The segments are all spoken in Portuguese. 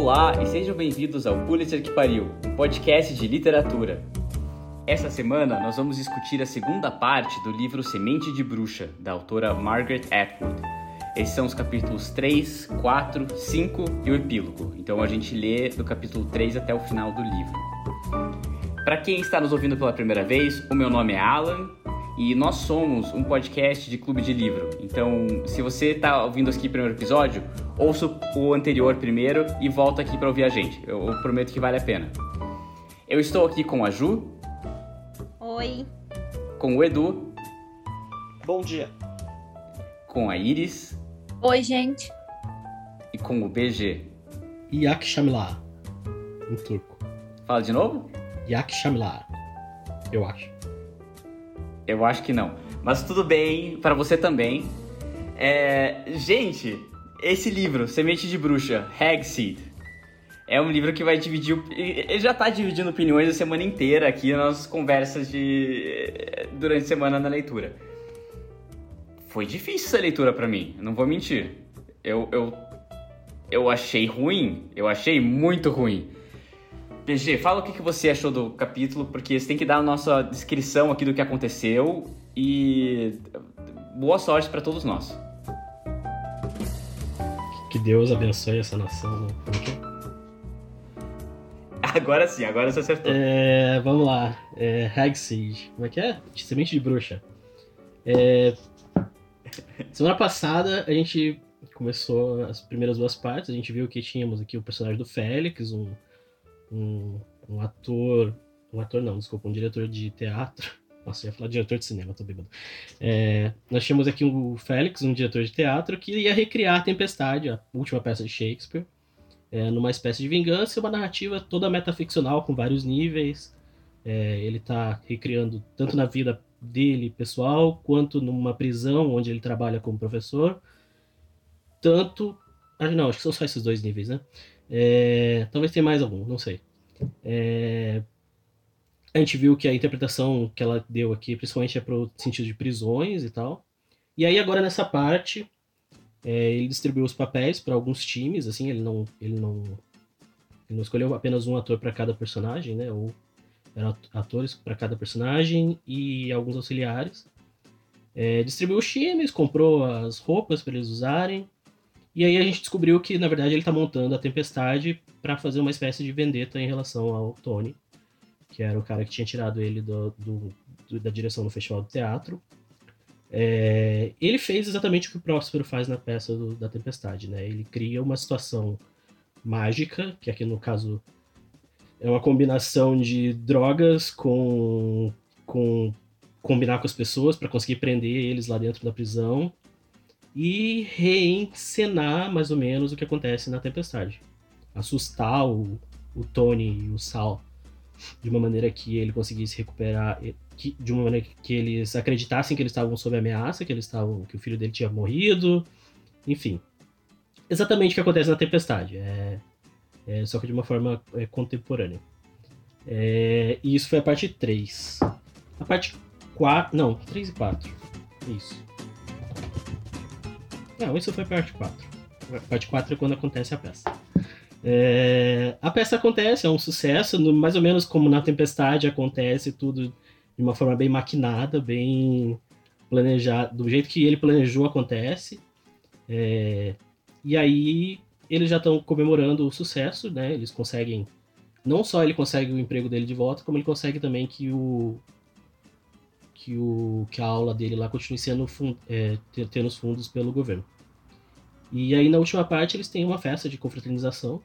Olá e sejam bem-vindos ao Pulitzer que Pariu, um podcast de literatura. Essa semana nós vamos discutir a segunda parte do livro Semente de Bruxa, da autora Margaret Atwood. Esses são os capítulos 3, 4, 5 e o epílogo. Então a gente lê do capítulo 3 até o final do livro. Para quem está nos ouvindo pela primeira vez, o meu nome é Alan e nós somos um podcast de clube de livro. Então, se você está ouvindo aqui o primeiro episódio, ouça o anterior primeiro e volta aqui para ouvir a gente. Eu, eu prometo que vale a pena. Eu estou aqui com a Ju. Oi. Com o Edu. Bom dia. Com a Iris. Oi, gente. E com o BG. Yak Shamila, em turco. Fala de novo? Yak Shamila, eu acho. Eu acho que não. Mas tudo bem, para você também. É... Gente, esse livro, Semente de Bruxa, Hagseed, é um livro que vai dividir. Ele já está dividindo opiniões a semana inteira aqui nas conversas de. durante a semana na leitura. Foi difícil essa leitura para mim, não vou mentir. Eu, eu, eu achei ruim, eu achei muito ruim. PG, fala o que, que você achou do capítulo, porque você tem que dar a nossa descrição aqui do que aconteceu e boa sorte para todos nós. Que Deus abençoe essa nação. Né? Agora sim, agora você acertou. É, vamos lá. É, Hagseed. Como é que é? Semente de bruxa. É, semana passada a gente começou as primeiras duas partes. A gente viu que tínhamos aqui o personagem do Félix, um um, um ator. Um ator não, desculpa, um diretor de teatro. Nossa, eu ia falar diretor de cinema, tô bêbado. É, nós tínhamos aqui o Félix, um diretor de teatro, que ia recriar a Tempestade, a última peça de Shakespeare, é, numa espécie de vingança, uma narrativa toda metaficcional, com vários níveis. É, ele está recriando tanto na vida dele pessoal, quanto numa prisão onde ele trabalha como professor. Tanto. Ah, não, acho que são só esses dois níveis, né? É, talvez tenha mais algum, não sei. É, a gente viu que a interpretação que ela deu aqui, principalmente é para o sentido de prisões e tal. E aí agora nessa parte, é, ele distribuiu os papéis para alguns times, assim, ele não, ele não, ele não escolheu apenas um ator para cada personagem, né? Ou eram atores para cada personagem e alguns auxiliares. É, distribuiu os times, comprou as roupas para eles usarem e aí a gente descobriu que, na verdade, ele está montando a Tempestade para fazer uma espécie de vendetta em relação ao Tony, que era o cara que tinha tirado ele do, do, do da direção do Festival do Teatro. É, ele fez exatamente o que o Próspero faz na peça da Tempestade, né? Ele cria uma situação mágica, que aqui no caso é uma combinação de drogas com, com combinar com as pessoas para conseguir prender eles lá dentro da prisão e reencenar mais ou menos o que acontece na Tempestade. Assustar o, o Tony e o Sal de uma maneira que ele conseguisse recuperar, que, de uma maneira que eles acreditassem que eles estavam sob ameaça, que eles estavam, que o filho dele tinha morrido, enfim. Exatamente o que acontece na Tempestade, é, é só que de uma forma é, contemporânea. É, e isso foi a parte 3. A parte 4. Não, 3 e 4. Isso. Não, isso foi parte 4. Parte 4 é quando acontece a peça. É, a peça acontece, é um sucesso, no, mais ou menos como na Tempestade acontece tudo de uma forma bem maquinada, bem planejada, do jeito que ele planejou acontece. É, e aí eles já estão comemorando o sucesso, né? Eles conseguem, não só ele consegue o emprego dele de volta, como ele consegue também que o que, o, que a aula dele lá continue sendo é, tendo os fundos pelo governo. E aí na última parte eles têm uma festa de confraternização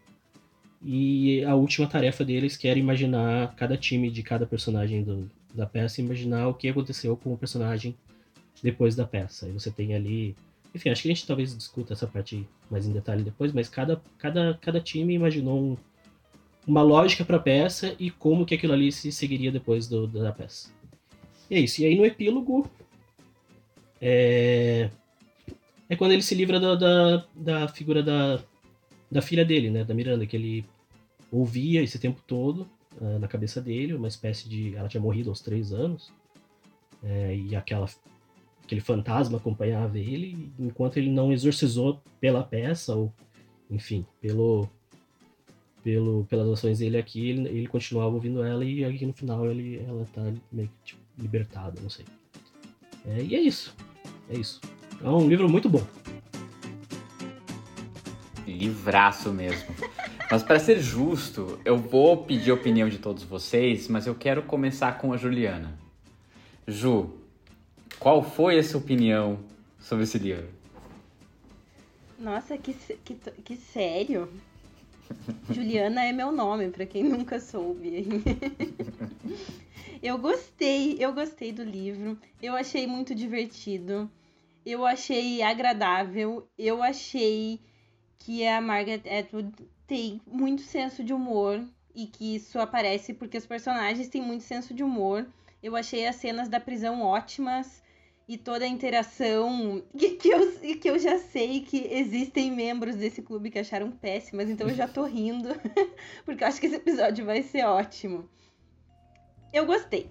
e a última tarefa deles que era imaginar cada time de cada personagem do, da peça, imaginar o que aconteceu com o personagem depois da peça. E você tem ali, enfim, acho que a gente talvez discuta essa parte mais em detalhe depois, mas cada, cada, cada time imaginou um, uma lógica para a peça e como que aquilo ali se seguiria depois do, da peça. E é isso. E aí no epílogo. É, é quando ele se livra da, da, da, figura da, da filha dele, né? Da Miranda, que ele ouvia esse tempo todo uh, na cabeça dele, uma espécie de. Ela tinha morrido aos três anos. É, e aquela, aquele fantasma acompanhava ele, enquanto ele não exorcizou pela peça, ou, enfim, pelo, pelo, pelas ações dele aqui, ele, ele continuava ouvindo ela e aqui no final ele, ela tá meio que tipo, libertada, não sei. É, e é isso. É isso. É um livro muito bom. Livraço mesmo. Mas para ser justo, eu vou pedir a opinião de todos vocês, mas eu quero começar com a Juliana. Ju, qual foi a sua opinião sobre esse livro? Nossa, que, que, que sério. Juliana é meu nome, para quem nunca soube. eu gostei, eu gostei do livro. Eu achei muito divertido. Eu achei agradável. Eu achei que a Margaret Atwood tem muito senso de humor e que isso aparece porque os personagens têm muito senso de humor. Eu achei as cenas da prisão ótimas e toda a interação que, que, eu, que eu já sei que existem membros desse clube que acharam péssimas, então eu já tô rindo, porque eu acho que esse episódio vai ser ótimo. Eu gostei.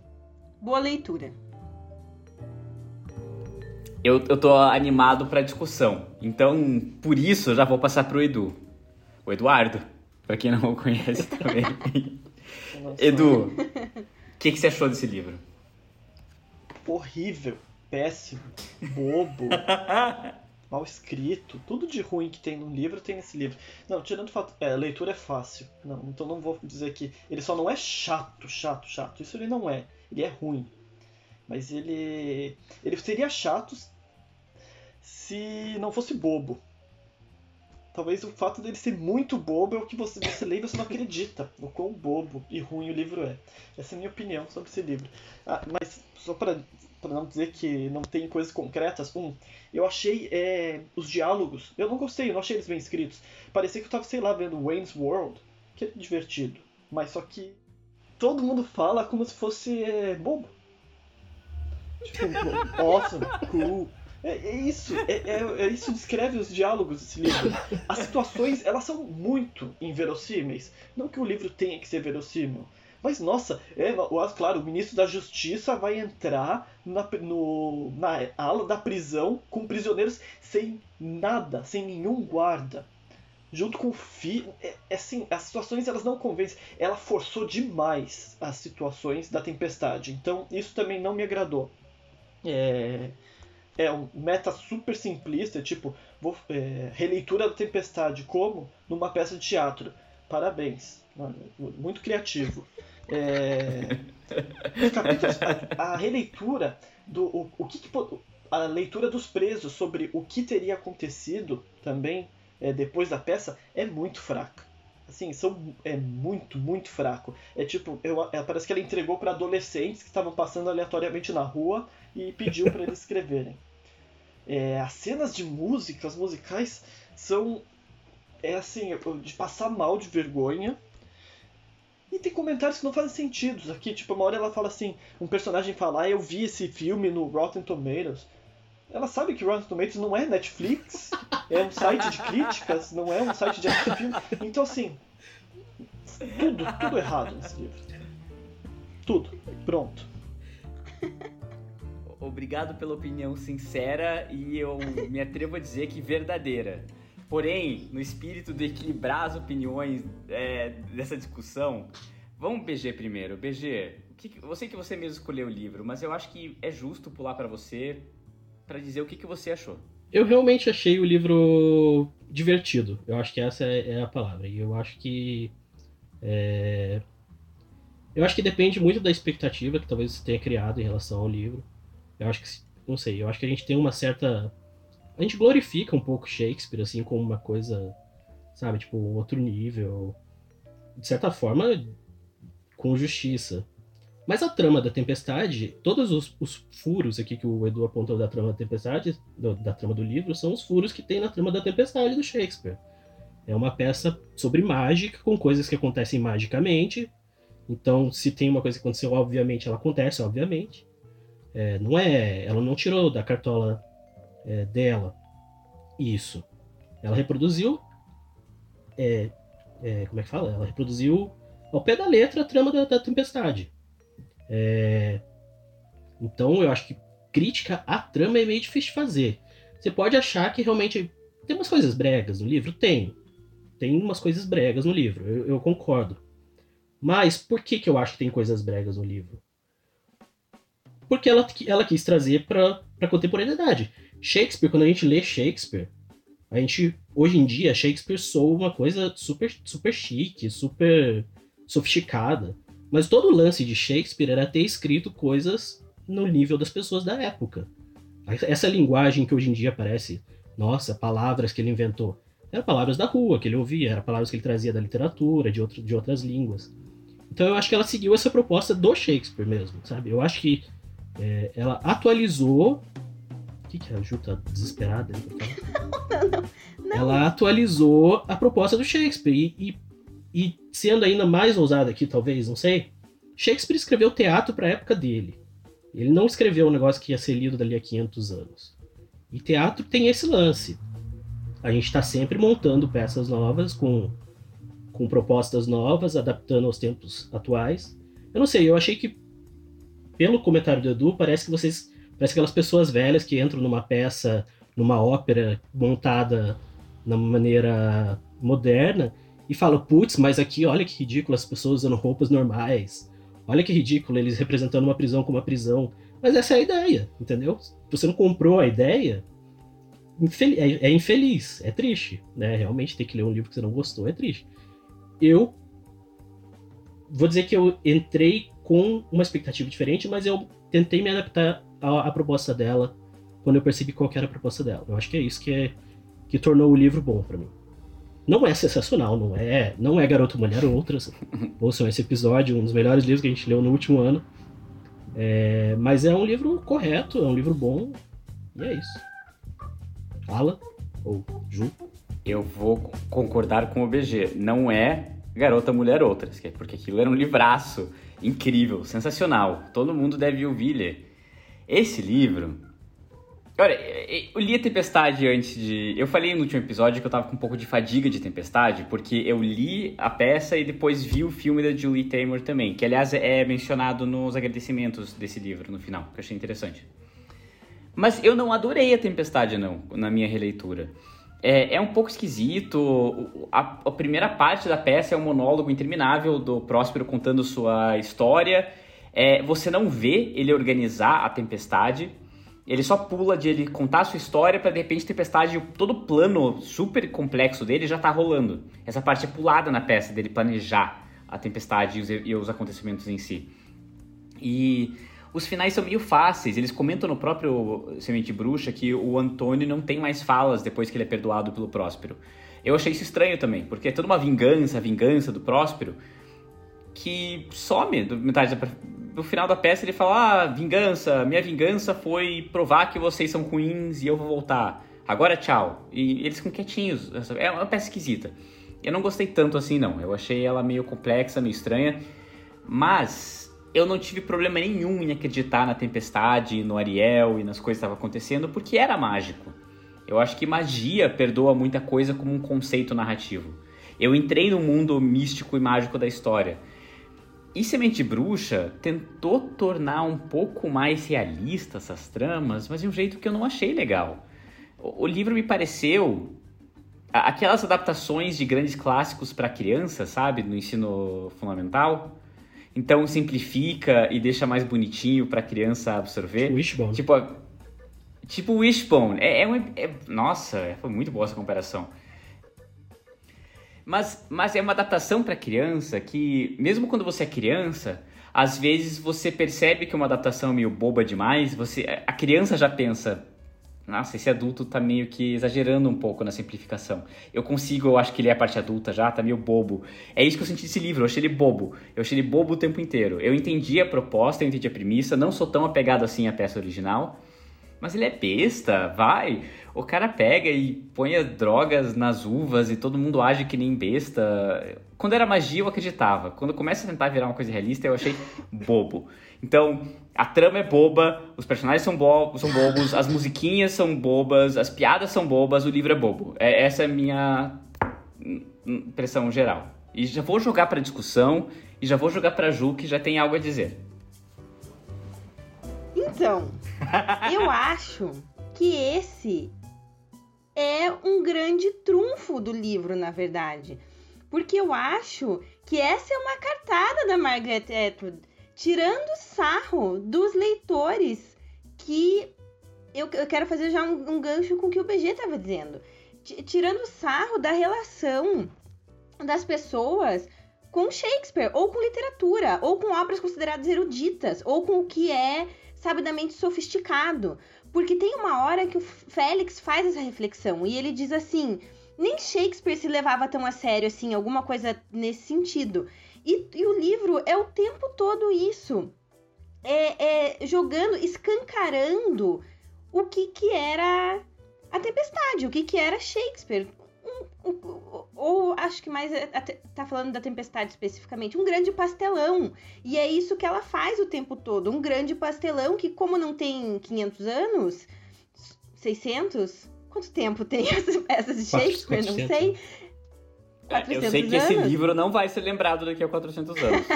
Boa leitura. Eu, eu tô animado pra discussão, então por isso eu já vou passar pro Edu. O Eduardo, pra quem não o conhece também. Edu, o que, que você achou desse livro? Horrível péssimo, bobo, mal escrito, tudo de ruim que tem no livro tem nesse livro. Não, tirando o fato, é, leitura é fácil. Não, então não vou dizer que ele só não é chato, chato, chato. Isso ele não é. Ele é ruim. Mas ele ele seria chato se não fosse bobo. Talvez o fato dele ser muito bobo é o que você, você lê e você não acredita o quão bobo e ruim o livro é. Essa é a minha opinião sobre esse livro. Ah, mas só para para não dizer que não tem coisas concretas, um, eu achei é, os diálogos, eu não gostei, eu não achei eles bem escritos. Parecia que eu tava, sei lá, vendo Wayne's World, que é divertido, mas só que todo mundo fala como se fosse é, bobo. Tipo, awesome, cool. É, é isso, é, é, é, isso descreve os diálogos desse livro. As situações, elas são muito inverossímeis. Não que o livro tenha que ser verossímil, mas nossa, é, claro, o ministro da Justiça vai entrar na, no, na ala da prisão com prisioneiros sem nada, sem nenhum guarda. Junto com o filho. É, é, assim, as situações elas não convencem. Ela forçou demais as situações da tempestade. Então isso também não me agradou. É, é um meta super simplista, tipo, vou, é, releitura da tempestade como numa peça de teatro. Parabéns. Muito criativo. É, a, a, releitura do o, o que, que, a leitura dos presos sobre o que teria acontecido também é, depois da peça é muito fraca. Assim, são, é muito, muito fraco. É tipo, eu, é, parece que ela entregou para adolescentes que estavam passando aleatoriamente na rua e pediu para eles escreverem. É, as cenas de música, as musicais, são é assim, de passar mal de vergonha e tem comentários que não fazem sentido aqui. Tipo, uma hora ela fala assim: um personagem fala, ah, eu vi esse filme no Rotten Tomatoes. Ela sabe que Rotten Tomatoes não é Netflix, é um site de críticas, não é um site de filme. Então, assim, tudo, tudo errado nesse livro. Tudo. Pronto. Obrigado pela opinião sincera e eu me atrevo a dizer que verdadeira. Porém, no espírito de equilibrar as opiniões é, dessa discussão, vamos BG primeiro. BG, que, eu sei que você mesmo escolheu o livro, mas eu acho que é justo pular para você para dizer o que, que você achou. Eu realmente achei o livro divertido. Eu acho que essa é, é a palavra. E eu acho que. É... Eu acho que depende muito da expectativa que talvez você tenha criado em relação ao livro. Eu acho que. Não sei, eu acho que a gente tem uma certa a gente glorifica um pouco Shakespeare, assim, como uma coisa, sabe, tipo, outro nível. De certa forma, com justiça. Mas a trama da Tempestade, todos os, os, furos aqui que o Edu apontou da trama da Tempestade, do, da trama do livro, são os furos que tem na trama da Tempestade do Shakespeare. É uma peça sobre mágica, com coisas que acontecem magicamente. Então, se tem uma coisa que aconteceu, obviamente, ela acontece, obviamente. É, não é. Ela não tirou da cartola é, dela. Isso. Ela reproduziu. É, é, como é que fala? Ela reproduziu ao pé da letra a trama da, da Tempestade. É, então eu acho que crítica à trama é meio difícil de fazer. Você pode achar que realmente tem umas coisas bregas no livro? Tem. tem umas coisas bregas no livro, eu, eu concordo. Mas por que, que eu acho que tem coisas bregas no livro? Porque ela, ela quis trazer para a contemporaneidade. Shakespeare, quando a gente lê Shakespeare, a gente, hoje em dia, Shakespeare soa uma coisa super, super chique, super sofisticada. Mas todo o lance de Shakespeare era ter escrito coisas no nível das pessoas da época. Essa linguagem que hoje em dia parece, nossa, palavras que ele inventou, eram palavras da rua que ele ouvia, eram palavras que ele trazia da literatura, de, outro, de outras línguas. Então eu acho que ela seguiu essa proposta do Shakespeare mesmo, sabe? Eu acho que é, ela atualizou. O que, que a Ju tá desesperada? Não, não, não. Ela atualizou a proposta do Shakespeare. E, e, e sendo ainda mais ousada aqui, talvez, não sei. Shakespeare escreveu teatro para a época dele. Ele não escreveu um negócio que ia ser lido dali a 500 anos. E teatro tem esse lance. A gente está sempre montando peças novas com com propostas novas, adaptando aos tempos atuais. Eu não sei, eu achei que, pelo comentário do Edu, parece que vocês. Parece aquelas pessoas velhas que entram numa peça, numa ópera montada na maneira moderna e falam, putz, mas aqui olha que ridículo as pessoas usando roupas normais. Olha que ridículo eles representando uma prisão como uma prisão. Mas essa é a ideia, entendeu? Você não comprou a ideia, é, é infeliz, é triste, né? Realmente ter que ler um livro que você não gostou é triste eu vou dizer que eu entrei com uma expectativa diferente, mas eu tentei me adaptar à, à, proposta dela quando eu percebi qual era a proposta dela. Eu acho que é isso que, é, que tornou o livro bom para mim. Não é sensacional, não é, não é Garoto Mulher Outras. Ouçam esse episódio, um dos melhores livros que a gente leu no último ano. É, mas é um livro correto, é um livro bom, e é isso. Fala, ou Ju. Eu vou concordar com o BG. Não é Garota Mulher Outras, é porque aquilo era um livraço incrível, sensacional. Todo mundo deve ouvir ler. Esse livro. Olha, eu li a Tempestade antes de. Eu falei no último episódio que eu tava com um pouco de fadiga de Tempestade, porque eu li a peça e depois vi o filme da Julie Taymor também, que aliás é mencionado nos agradecimentos desse livro no final, que eu achei interessante. Mas eu não adorei a Tempestade, não, na minha releitura. É, é um pouco esquisito. A, a, primeira parte da peça é um monólogo interminável do Próspero contando sua história. É, você não vê ele organizar a tempestade. Ele só pula de ele contar a sua história para de repente a tempestade, todo o plano super complexo dele já tá rolando. Essa parte é pulada na peça dele planejar a tempestade e os, e os acontecimentos em si. E os finais são meio fáceis. Eles comentam no próprio Semente Bruxa que o Antônio não tem mais falas depois que ele é perdoado pelo Próspero. Eu achei isso estranho também, porque é toda uma vingança, vingança do Próspero, que some do metade da, do final da peça. Ele fala: Ah, vingança, minha vingança foi provar que vocês são ruins e eu vou voltar. Agora tchau. E eles ficam quietinhos. É uma peça esquisita. Eu não gostei tanto assim, não. Eu achei ela meio complexa, meio estranha. Mas eu não tive problema nenhum em acreditar na tempestade, no Ariel e nas coisas que estavam acontecendo, porque era mágico. Eu acho que magia perdoa muita coisa como um conceito narrativo. Eu entrei no mundo místico e mágico da história. E Semente Bruxa tentou tornar um pouco mais realista essas tramas, mas de um jeito que eu não achei legal. O, livro me pareceu aquelas adaptações de grandes clássicos para criança, sabe, no ensino fundamental então simplifica e deixa mais bonitinho para a criança absorver. Wishbone. Tipo, tipo Wishbone. É, é, um, é, nossa, foi muito boa essa comparação. Mas, mas é uma adaptação para criança que, mesmo quando você é criança, às vezes você percebe que é uma adaptação meio boba demais. Você, a criança já pensa, nossa, esse adulto tá meio que exagerando um pouco na simplificação. Eu consigo, eu acho que ele é a parte adulta já, tá meio bobo. É isso que eu senti desse livro, eu achei ele bobo. Eu achei ele bobo o tempo inteiro. Eu entendi a proposta, eu entendi a premissa, não sou tão apegado assim à peça original. Mas ele é besta, vai. O cara pega e põe as drogas nas uvas e todo mundo age que nem besta. Quando era magia, eu acreditava. Quando começa a tentar virar uma coisa realista, eu achei bobo. Então, a trama é boba, os personagens são, bo são bobos, as musiquinhas são bobas, as piadas são bobas, o livro é bobo. É, essa é a minha impressão geral. E já vou jogar para discussão e já vou jogar para Ju que já tem algo a dizer. Então, eu acho que esse é um grande trunfo do livro, na verdade. Porque eu acho que essa é uma cartada da Margaret Atwood, tirando sarro dos leitores que. Eu, eu quero fazer já um, um gancho com o que o BG estava dizendo. Tirando sarro da relação das pessoas com Shakespeare, ou com literatura, ou com obras consideradas eruditas, ou com o que é sabidamente sofisticado. Porque tem uma hora que o Félix faz essa reflexão e ele diz assim: nem Shakespeare se levava tão a sério assim, alguma coisa nesse sentido. E, e o livro é o tempo todo isso. É, é, jogando, escancarando o que, que era a tempestade, o que, que era Shakespeare. Um, um, ou acho que mais é, tá falando da tempestade especificamente, um grande pastelão. E é isso que ela faz o tempo todo, um grande pastelão que como não tem 500 anos, 600, quanto tempo tem essas peças de Shakespeare, não sei. 400 é, eu sei que anos? esse livro não vai ser lembrado daqui a 400 anos.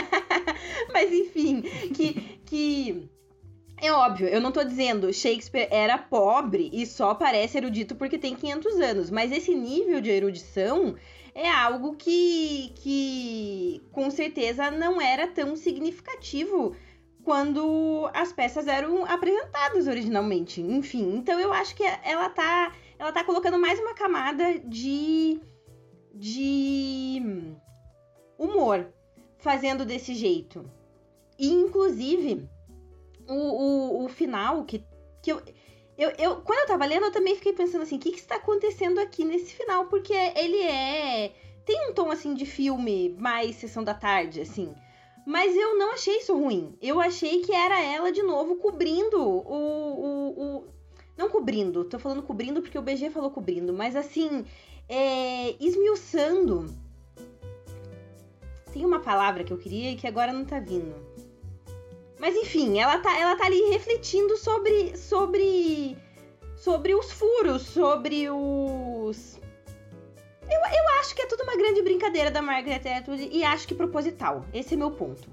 Mas enfim, que que é óbvio, eu não tô dizendo Shakespeare era pobre e só parece erudito porque tem 500 anos, mas esse nível de erudição é algo que, que com certeza não era tão significativo quando as peças eram apresentadas originalmente. Enfim, então eu acho que ela tá, ela tá colocando mais uma camada de, de humor fazendo desse jeito. E, inclusive, o, o, o final, que, que eu, eu, eu, quando eu tava lendo, eu também fiquei pensando assim, o que, que está acontecendo aqui nesse final? Porque ele é. Tem um tom assim de filme mais sessão da tarde, assim. Mas eu não achei isso ruim. Eu achei que era ela de novo cobrindo o. o, o... Não cobrindo, tô falando cobrindo porque o BG falou cobrindo, mas assim, é... esmiuçando. Tem uma palavra que eu queria e que agora não tá vindo. Mas enfim, ela tá, ela tá ali refletindo sobre, sobre, sobre os furos, sobre os. Eu, eu acho que é tudo uma grande brincadeira da Margaret Atwood e acho que proposital. Esse é meu ponto.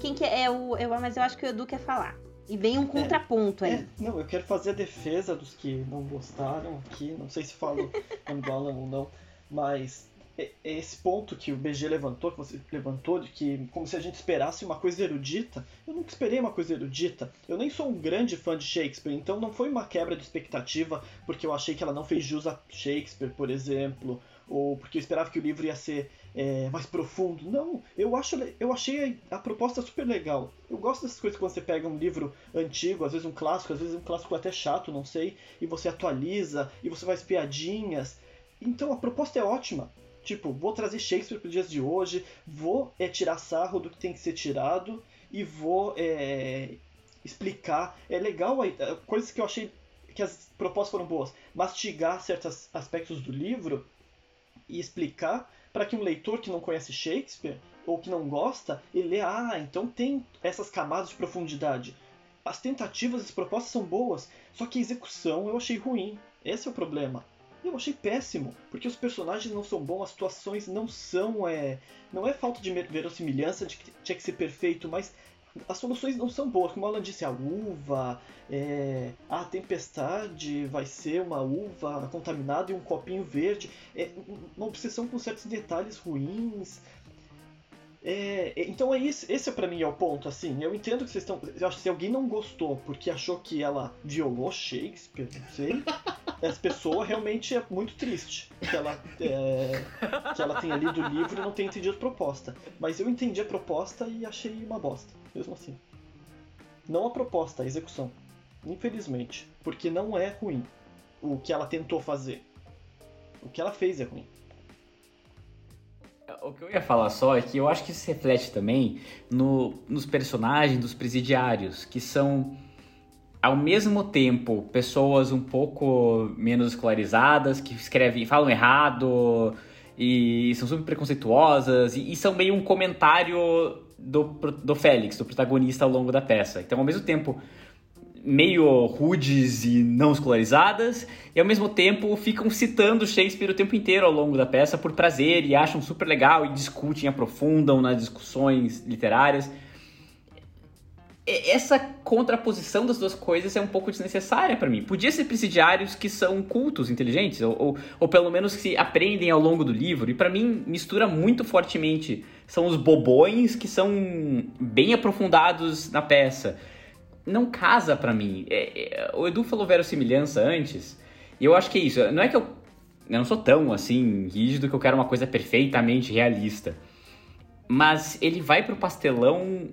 Quem que é, é o. Eu, mas eu acho que o Edu quer falar. E vem um é, contraponto é, aí. É, não, eu quero fazer a defesa dos que não gostaram aqui. Não sei se falo do Alan ou não. Mas é, é esse ponto que o BG levantou, que você levantou, de que como se a gente esperasse uma coisa erudita, eu nunca esperei uma coisa erudita. Eu nem sou um grande fã de Shakespeare, então não foi uma quebra de expectativa porque eu achei que ela não fez jus a Shakespeare, por exemplo, ou porque eu esperava que o livro ia ser é, mais profundo. Não, eu, acho, eu achei a, a proposta super legal. Eu gosto dessas coisas quando você pega um livro antigo, às vezes um clássico, às vezes um clássico até chato, não sei, e você atualiza, e você faz piadinhas. Então a proposta é ótima. Tipo, vou trazer Shakespeare para os dias de hoje, vou é, tirar sarro do que tem que ser tirado e vou é, explicar. É legal, é, coisas que eu achei que as propostas foram boas. Mastigar certos aspectos do livro e explicar para que um leitor que não conhece Shakespeare ou que não gosta, ele lê, ah, então tem essas camadas de profundidade. As tentativas, as propostas são boas, só que a execução eu achei ruim. Esse é o problema. Eu achei péssimo, porque os personagens não são bons, as situações não são. É, não é falta de verossimilhança de que tinha que ser perfeito, mas as soluções não são boas. Como o Alan disse, a uva, é, a tempestade vai ser uma uva contaminada e um copinho verde. É uma obsessão com certos detalhes ruins. É, é, então é isso, esse é para mim é o ponto, assim, eu entendo que vocês estão, eu acho que se alguém não gostou porque achou que ela violou Shakespeare, não sei, essa pessoa realmente é muito triste que ela, é, que ela tenha lido o livro e não tenha entendido a proposta, mas eu entendi a proposta e achei uma bosta, mesmo assim. Não a proposta, a execução, infelizmente, porque não é ruim o que ela tentou fazer, o que ela fez é ruim. O que eu ia falar só é que eu acho que isso reflete também no, nos personagens dos presidiários, que são ao mesmo tempo pessoas um pouco menos escolarizadas, que escrevem, falam errado e são super preconceituosas e, e são meio um comentário do, do Félix, do protagonista ao longo da peça. Então, ao mesmo tempo, meio rudes e não escolarizadas, e ao mesmo tempo ficam citando Shakespeare o tempo inteiro ao longo da peça por prazer e acham super legal e discutem, aprofundam nas discussões literárias. essa contraposição das duas coisas é um pouco desnecessária para mim. Podia ser presidiários que são cultos, inteligentes, ou, ou, ou pelo menos que aprendem ao longo do livro. E para mim mistura muito fortemente. São os bobões que são bem aprofundados na peça. Não casa para mim. É, é, o Edu falou verossimilhança antes, e eu acho que é isso. Não é que eu, eu não sou tão assim rígido que eu quero uma coisa perfeitamente realista. Mas ele vai pro pastelão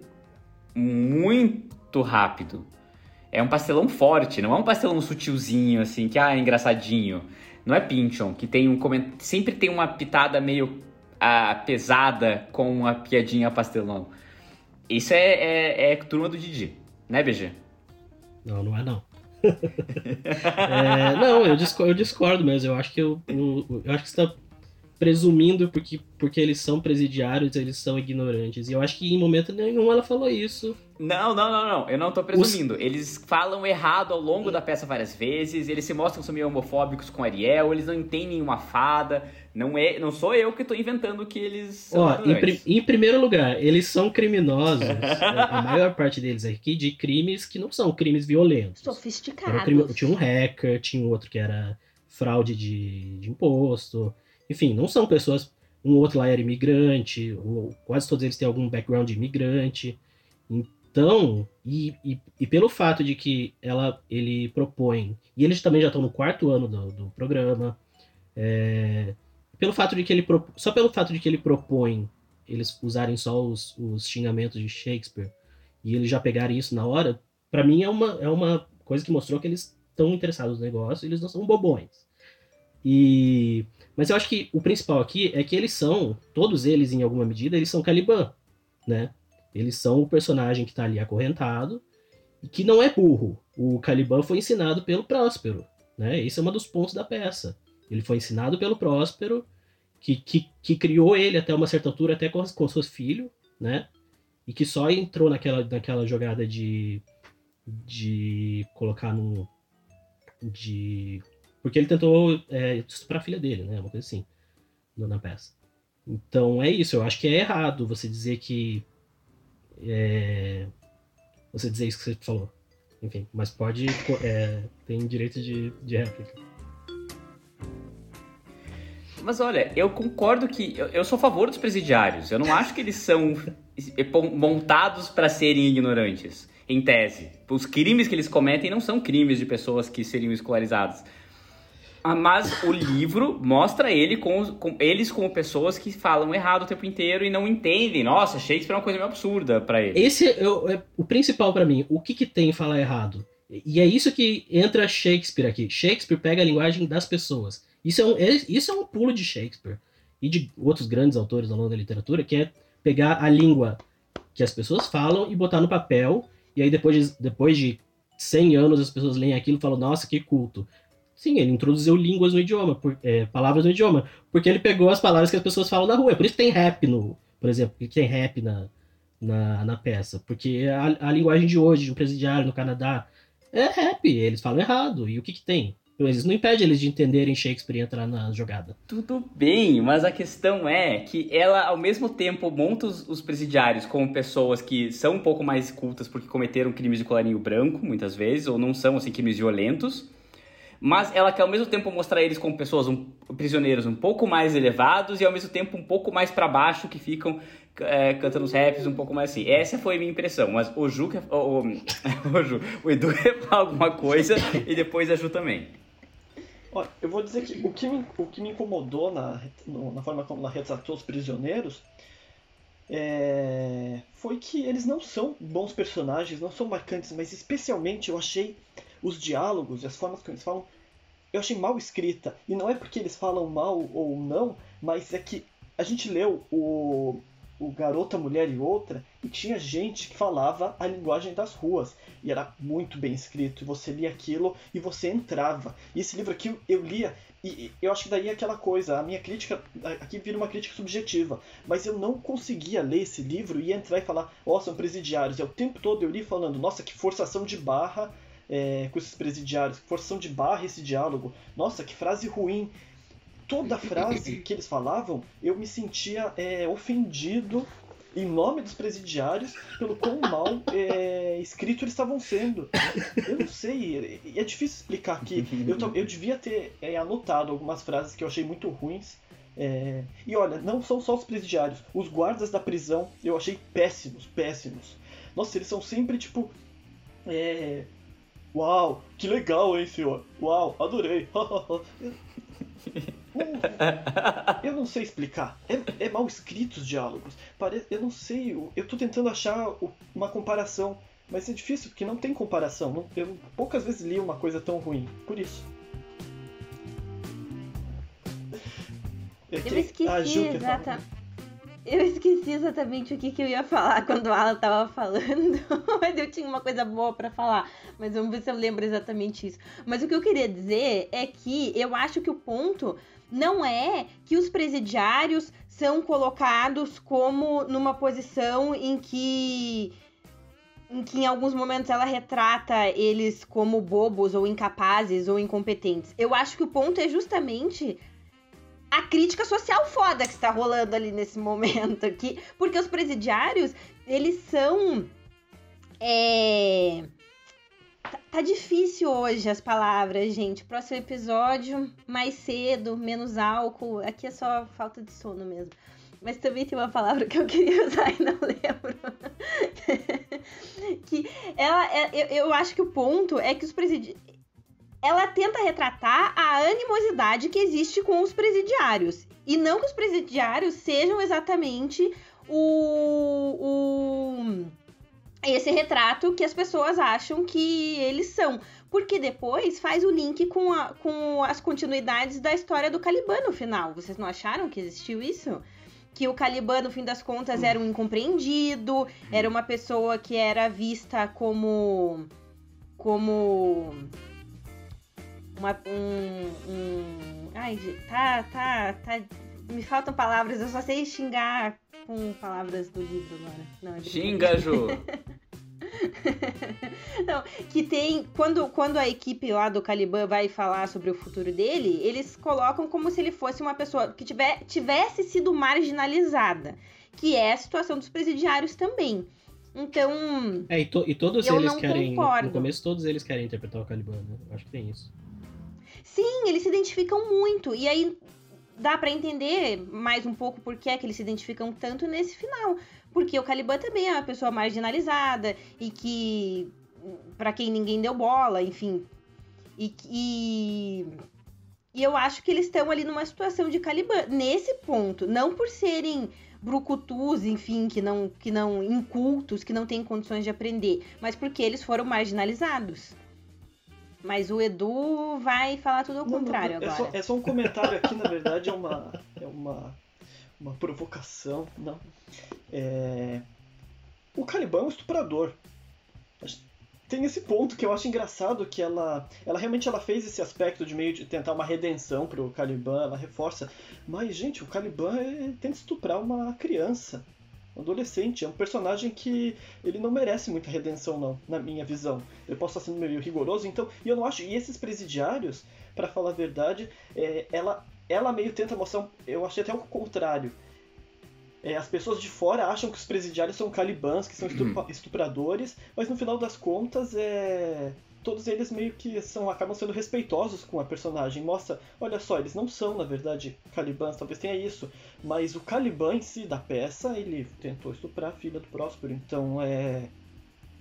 muito rápido. É um pastelão forte, não é um pastelão sutilzinho, assim, que ah, é engraçadinho. Não é Pinchon, que tem um coment... sempre tem uma pitada meio ah, pesada com uma piadinha pastelão. Isso é, é, é turma do Didi, né, BG? Não, não é não. é, não, eu discordo, eu discordo, mas eu acho que eu, eu, eu acho que você tá presumindo porque, porque eles são presidiários, eles são ignorantes. E eu acho que em momento nenhum ela falou isso. Não, não, não, não. Eu não tô presumindo. Os... Eles falam errado ao longo da peça várias vezes, eles se mostram meio homofóbicos com Ariel, eles não entendem uma fada. Não é, não sou eu que tô inventando que eles são Ó, em, em, primeiro lugar, eles são criminosos, a maior parte deles aqui, de crimes que não são crimes violentos. Sofisticados. Crime, tinha um hacker, tinha um outro que era fraude de, de imposto. Enfim, não são pessoas. Um outro lá era imigrante, ou quase todos eles têm algum background de imigrante. Então, e, e, e, pelo fato de que ela, ele propõe, e eles também já estão no quarto ano do, do programa, é, pelo fato de que ele só pelo fato de que ele propõe eles usarem só os, os xingamentos de Shakespeare e eles já pegarem isso na hora, para mim é uma, é uma coisa que mostrou que eles estão interessados no negócio, eles não são bobões. E mas eu acho que o principal aqui é que eles são, todos eles em alguma medida, eles são Caliban, né? Eles são o personagem que está ali acorrentado e que não é burro. O Caliban foi ensinado pelo Próspero, né? Esse é um dos pontos da peça. Ele foi ensinado pelo Próspero, que, que, que criou ele até uma certa altura, até com, com seus filhos, né? E que só entrou naquela, naquela jogada de, de colocar no. de porque ele tentou é, estuprar a filha dele, né? Uma coisa assim, na peça. Então é isso, eu acho que é errado você dizer que. É, você dizer isso que você falou. Enfim, mas pode. É, tem direito de, de réplica. Mas olha, eu concordo que. Eu, eu sou a favor dos presidiários. Eu não acho que eles são montados para serem ignorantes, em tese. Os crimes que eles cometem não são crimes de pessoas que seriam escolarizadas. Ah, mas o livro mostra ele com, com, eles como pessoas que falam errado o tempo inteiro e não entendem. Nossa, Shakespeare é uma coisa meio absurda para eles. Esse é o, é o principal para mim. O que, que tem falar errado? E é isso que entra Shakespeare aqui. Shakespeare pega a linguagem das pessoas. Isso é um, é, isso é um pulo de Shakespeare e de outros grandes autores ao longo da literatura, que é pegar a língua que as pessoas falam e botar no papel. E aí depois de, depois de 100 anos as pessoas leem aquilo e falam, nossa, que culto. Sim, ele introduziu línguas no idioma, por, é, palavras no idioma, porque ele pegou as palavras que as pessoas falam na rua. É por isso que tem rap no, por exemplo, que tem rap na, na, na peça, porque a, a, linguagem de hoje, de um presidiário no Canadá, é rap, eles falam errado. E o que que tem? Mas não impede eles de entenderem Shakespeare e entrar na jogada. Tudo bem, mas a questão é que ela, ao mesmo tempo, monta os, os presidiários como pessoas que são um pouco mais cultas porque cometeram crimes de colarinho branco, muitas vezes, ou não são assim, crimes violentos mas ela quer ao mesmo tempo mostrar eles como pessoas, um, prisioneiros um pouco mais elevados e ao mesmo tempo um pouco mais para baixo que ficam é, cantando os raps um pouco mais assim. Essa foi a minha impressão, mas o Ju, quer, o, o, o, Ju, o Edu quer falar alguma coisa e depois a Ju também. Olha, eu vou dizer que o que me, o que me incomodou na, na forma como ela retratou os prisioneiros é, foi que eles não são bons personagens, não são marcantes, mas especialmente eu achei os diálogos e as formas que eles falam, eu achei mal escrita. E não é porque eles falam mal ou não, mas é que a gente leu o, o Garota, Mulher e Outra e tinha gente que falava a linguagem das ruas. E era muito bem escrito. Você lia aquilo e você entrava. E esse livro aqui eu lia e eu acho que daí é aquela coisa, a minha crítica, aqui vira uma crítica subjetiva, mas eu não conseguia ler esse livro e entrar e falar, ó, oh, são presidiários. E o tempo todo eu li falando, nossa, que forçação de barra é, com esses presidiários, forçação de barra esse diálogo. Nossa, que frase ruim. Toda frase que eles falavam, eu me sentia é, ofendido em nome dos presidiários pelo quão mal é, escrito eles estavam sendo. Eu não sei, é difícil explicar aqui. Eu, eu devia ter é, anotado algumas frases que eu achei muito ruins. É, e olha, não são só os presidiários, os guardas da prisão eu achei péssimos, péssimos. Nossa, eles são sempre tipo. É, Uau, que legal, hein, senhor? Uau, adorei. eu não sei explicar. É, é, mal escrito os diálogos. Pare... Eu não sei. Eu tô tentando achar uma comparação. Mas é difícil porque não tem comparação. Eu poucas vezes li uma coisa tão ruim. Por isso. É eu esqueci, exatamente. Eu esqueci exatamente o que, que eu ia falar quando a Ala tava falando, mas eu tinha uma coisa boa para falar. Mas vamos ver se eu lembro exatamente isso. Mas o que eu queria dizer é que eu acho que o ponto não é que os presidiários são colocados como numa posição em que em que em alguns momentos ela retrata eles como bobos ou incapazes ou incompetentes. Eu acho que o ponto é justamente a crítica social foda que está rolando ali nesse momento aqui, porque os presidiários, eles são é tá, tá difícil hoje as palavras, gente. Próximo episódio, mais cedo, menos álcool. Aqui é só falta de sono mesmo. Mas também tem uma palavra que eu queria usar e não lembro. que ela, é, eu, eu acho que o ponto é que os presidiários ela tenta retratar a animosidade que existe com os presidiários. E não que os presidiários sejam exatamente o, o esse retrato que as pessoas acham que eles são. Porque depois faz o link com, a, com as continuidades da história do Caliban no final. Vocês não acharam que existiu isso? Que o Caliban, no fim das contas, era um incompreendido, era uma pessoa que era vista como. como uma, um, um. Ai, tá, tá, tá. Me faltam palavras, eu só sei xingar com palavras do livro agora. Não, é Xinga, Ju! Não, que tem. Quando, quando a equipe lá do Caliban vai falar sobre o futuro dele, eles colocam como se ele fosse uma pessoa que tiver, tivesse sido marginalizada. Que é a situação dos presidiários também. Então. É, e, to, e todos eles querem. Concordo. No começo, todos eles querem interpretar o Caliban, né? Acho que tem isso. Sim, eles se identificam muito. E aí dá para entender mais um pouco por que é que eles se identificam tanto nesse final. Porque o Caliban também é uma pessoa marginalizada e que. para quem ninguém deu bola, enfim. E, e, e eu acho que eles estão ali numa situação de Caliban. Nesse ponto. Não por serem brucutus, enfim, que não, que não incultos, que não têm condições de aprender, mas porque eles foram marginalizados. Mas o Edu vai falar tudo ao não, contrário não, é agora. Só, é só um comentário aqui, na verdade, é uma, é uma, uma provocação. Não. É... O Caliban é um estuprador. Tem esse ponto que eu acho engraçado que ela, ela realmente ela fez esse aspecto de meio de tentar uma redenção pro Caliban, ela reforça. Mas, gente, o Caliban é, tenta estuprar uma criança adolescente. É um personagem que ele não merece muita redenção, não, na minha visão. Ele pode estar sendo meio rigoroso, então. E eu não acho. E esses presidiários, para falar a verdade, é, ela, ela meio tenta mostrar. Eu achei até o contrário. É, as pessoas de fora acham que os presidiários são calibãs, que são uhum. estupradores, mas no final das contas é todos eles meio que são acabam sendo respeitosos com a personagem. Mostra, olha só, eles não são, na verdade, calibãs, talvez tenha isso, mas o Caliban em si da peça, ele tentou estuprar a filha do Próspero, então é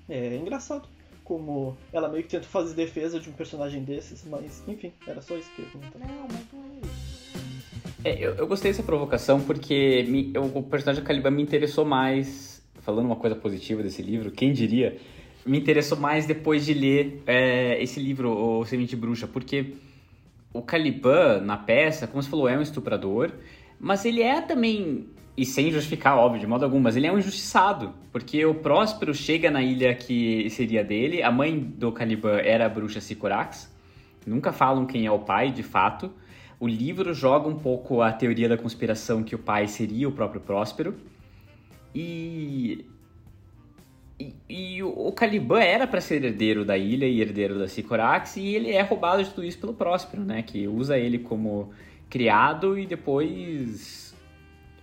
é engraçado como ela meio que tenta fazer defesa de um personagem desses, mas enfim, era só isso que eu ia comentar. Não, mas não é isso. É, eu, eu, gostei dessa provocação porque me, eu, o personagem Caliban me interessou mais, falando uma coisa positiva desse livro, quem diria, me interessou mais depois de ler é, esse livro, O Semente Bruxa, porque o Caliban, na peça, como você falou, é um estuprador, mas ele é também, e sem justificar, óbvio, de modo algum, mas ele é um injustiçado, porque o Próspero chega na ilha que seria dele, a mãe do Caliban era a bruxa Sycorax, nunca falam quem é o pai, de fato, o livro joga um pouco a teoria da conspiração que o pai seria o próprio Próspero, e e, e o Caliban era para ser herdeiro da ilha e herdeiro da Sycorax, e ele é roubado de tudo isso pelo Próspero, né? Que usa ele como criado e depois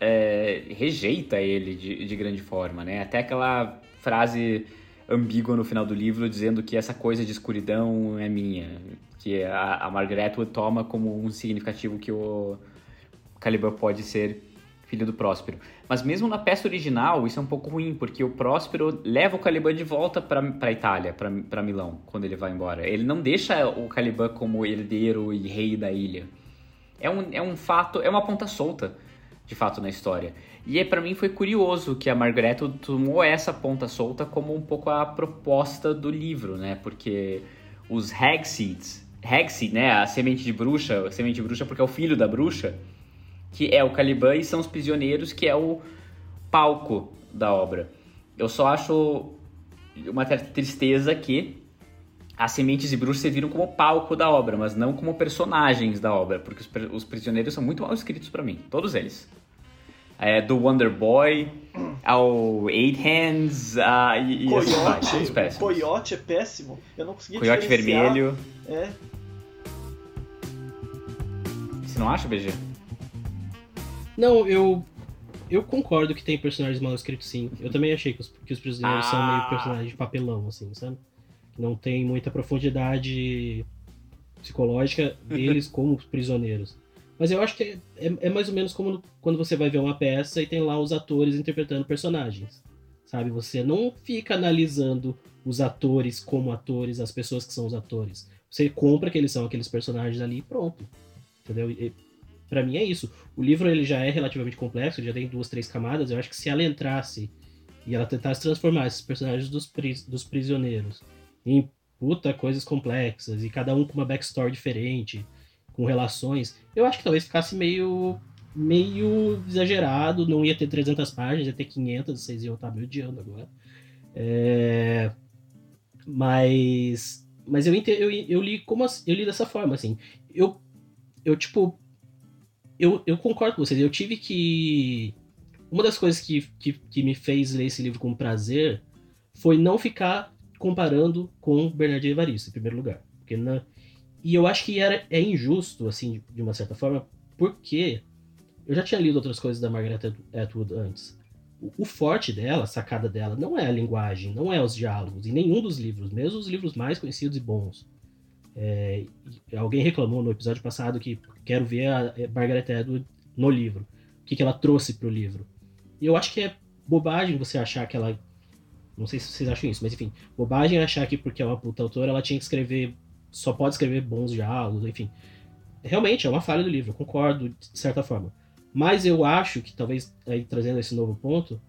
é, rejeita ele de, de grande forma, né? Até aquela frase ambígua no final do livro dizendo que essa coisa de escuridão é minha, que a, a Margaret toma como um significativo que o Caliban pode ser filho do Próspero. Mas mesmo na peça original, isso é um pouco ruim, porque o Próspero leva o Caliban de volta para Itália, para Milão, quando ele vai embora. Ele não deixa o Caliban como herdeiro e rei da ilha. É um, é um fato, é uma ponta solta, de fato, na história. E é, para mim foi curioso que a Margaret tomou essa ponta solta como um pouco a proposta do livro, né? Porque os Hagseeds, Hagseed, né? A semente de bruxa, a semente de bruxa porque é o filho da bruxa, que é o Caliban e são os prisioneiros, que é o palco da obra. Eu só acho uma tristeza que as sementes de bruxa serviram como palco da obra, mas não como personagens da obra, porque os, os prisioneiros são muito mal escritos para mim, todos eles é, do Wonder Boy ao Eight Hands uh, e, e Coyote, assim vai, Coyote é péssimo. Eu não consegui Coyote vermelho. É. Você não acha, BG? Não, eu eu concordo que tem personagens mal escritos sim. Eu também achei que os, que os prisioneiros ah. são meio ah. personagens de papelão, assim, sabe? Não tem muita profundidade psicológica deles como prisioneiros. Mas eu acho que é, é, é, mais ou menos como quando você vai ver uma peça e tem lá os atores interpretando personagens. Sabe? Você não fica analisando os atores como atores, as pessoas que são os atores. Você compra que eles são aqueles personagens ali e pronto. Entendeu? E, pra mim é isso. O livro ele já é relativamente complexo, já tem duas, três camadas. Eu acho que se ela entrasse e ela tentasse transformar esses personagens dos, pris, dos prisioneiros em puta coisas complexas e cada um com uma backstory diferente com relações, eu acho que talvez ficasse meio meio exagerado, não ia ter 300 páginas, ia ter 500, vocês iam estar me odiando agora. É... Mas mas eu, eu, eu li como eu li dessa forma assim. Eu eu tipo eu, eu concordo com vocês. Eu tive que uma das coisas que, que, que me fez ler esse livro com prazer foi não ficar comparando com Bernardino Evaristo, em primeiro lugar. Porque na, e eu acho que era, é injusto, assim, de uma certa forma, porque eu já tinha lido outras coisas da Margaret Atwood antes. O, o forte dela, a sacada dela, não é a linguagem, não é os diálogos, em nenhum dos livros, mesmo os livros mais conhecidos e bons. É, alguém reclamou no episódio passado que quero ver a Margaret Atwood no livro. O que, que ela trouxe para o livro. E eu acho que é bobagem você achar que ela. Não sei se vocês acham isso, mas enfim, bobagem achar que porque é uma puta autora ela tinha que escrever só pode escrever bons diálogos, enfim. Realmente é uma falha do livro, concordo de certa forma. Mas eu acho que talvez aí trazendo esse novo ponto,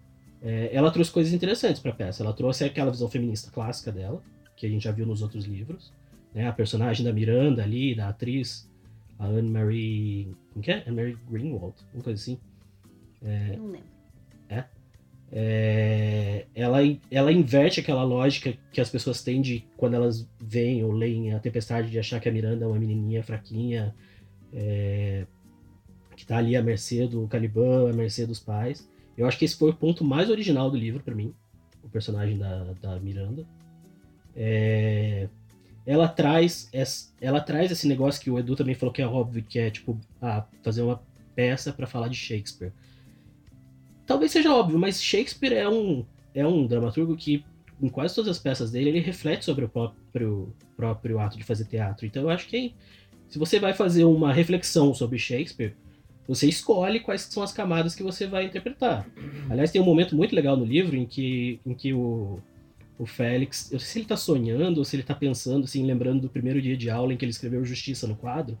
é, ela trouxe coisas interessantes para a peça. Ela trouxe aquela visão feminista clássica dela, que a gente já viu nos outros livros, né? A personagem da Miranda ali, da atriz, a Anne-Marie, como que é? Anne-Marie Greenwald, uma coisa assim. É, Não lembro. É? ela, ela inverte aquela lógica que as pessoas têm de quando elas veem ou leem a Tempestade de achar que a Miranda é uma menininha fraquinha, é, que tá ali à mercê do Caliban, à mercê dos pais. Eu acho que esse foi o ponto mais original do livro para mim, o personagem da, da Miranda. É, ela traz ela traz esse negócio que o Edu também falou que é óbvio, que é tipo ah, fazer uma peça para falar de Shakespeare talvez seja óbvio, mas Shakespeare é um, é um dramaturgo que, em quase todas as peças dele, ele reflete sobre o próprio, próprio ato de fazer teatro. Então eu acho que se você vai fazer uma reflexão sobre Shakespeare, você escolhe quais são as camadas que você vai interpretar. Aliás, tem um momento muito legal no livro em que, em que o, o Félix, eu sei se ele está sonhando ou se ele está pensando, assim, lembrando do primeiro dia de aula em que ele escreveu Justiça no quadro,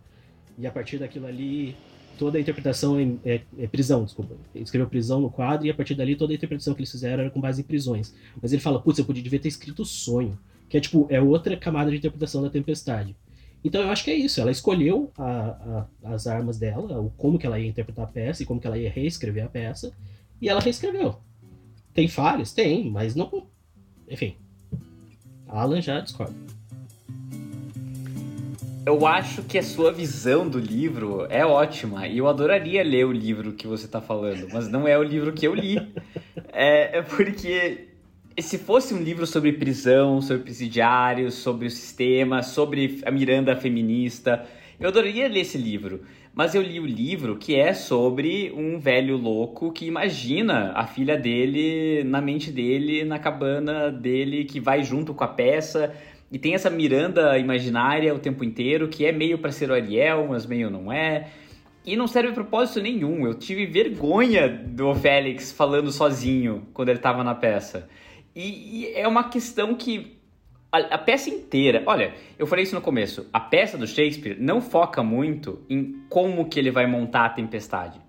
e a partir daquilo ali toda a interpretação em é, é prisão, desculpa. Ele escreveu prisão no quadro e a partir dali toda a interpretação que eles fizeram era com base em prisões. Mas ele fala, putz, eu podia ter escrito sonho, que é tipo, é outra camada de interpretação da tempestade. Então eu acho que é isso, ela escolheu a, a, as armas dela, o como que ela ia interpretar a peça e como que ela ia reescrever a peça, e ela reescreveu. Tem falhas? Tem, mas não... Enfim, Alan já discorda eu acho que a sua visão do livro é ótima e eu adoraria ler o livro que você está falando, mas não é o livro que eu li. É, é, porque se fosse um livro sobre prisão, sobre presidiários, sobre o sistema, sobre a Miranda feminista, Eu adoraria ler esse livro, mas eu li o livro que é sobre um velho louco que imagina a filha dele na mente dele, na cabana dele, que vai junto com a peça. E tem essa Miranda imaginária o tempo inteiro, que é meio para ser o Ariel, mas meio não é. E não serve propósito nenhum. Eu tive vergonha do Félix falando sozinho quando ele estava na peça. E, e, é uma questão que a, a, peça inteira. Olha, eu falei isso no começo. A peça do Shakespeare não foca muito em como que ele vai montar a tempestade.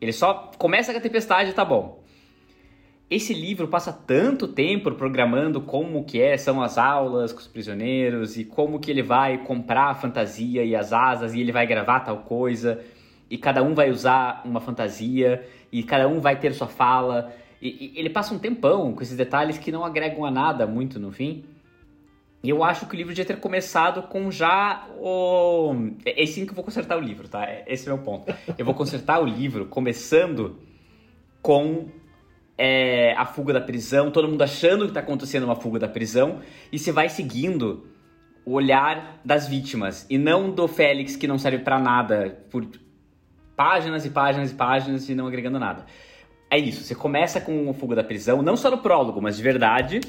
Ele só começa com a tempestade tá bom. Esse livro passa tanto tempo programando como que é, são as aulas com os prisioneiros e como que ele vai comprar a fantasia e as asas e ele vai gravar tal coisa e cada um vai usar uma fantasia e cada um vai ter sua fala. E, e, ele passa um tempão com esses detalhes que não agregam a nada muito no fim. E eu acho que o livro devia ter começado com já o. É, é assim que eu vou consertar o livro, tá? É, esse é o meu ponto. Eu vou consertar o livro começando com é, a fuga da prisão, todo mundo achando que está acontecendo uma fuga da prisão, e você vai seguindo o olhar das vítimas, e não do Félix que não serve para nada por páginas e páginas e páginas e não agregando nada. É isso, você começa com o Fuga da Prisão, não só no prólogo, mas de verdade,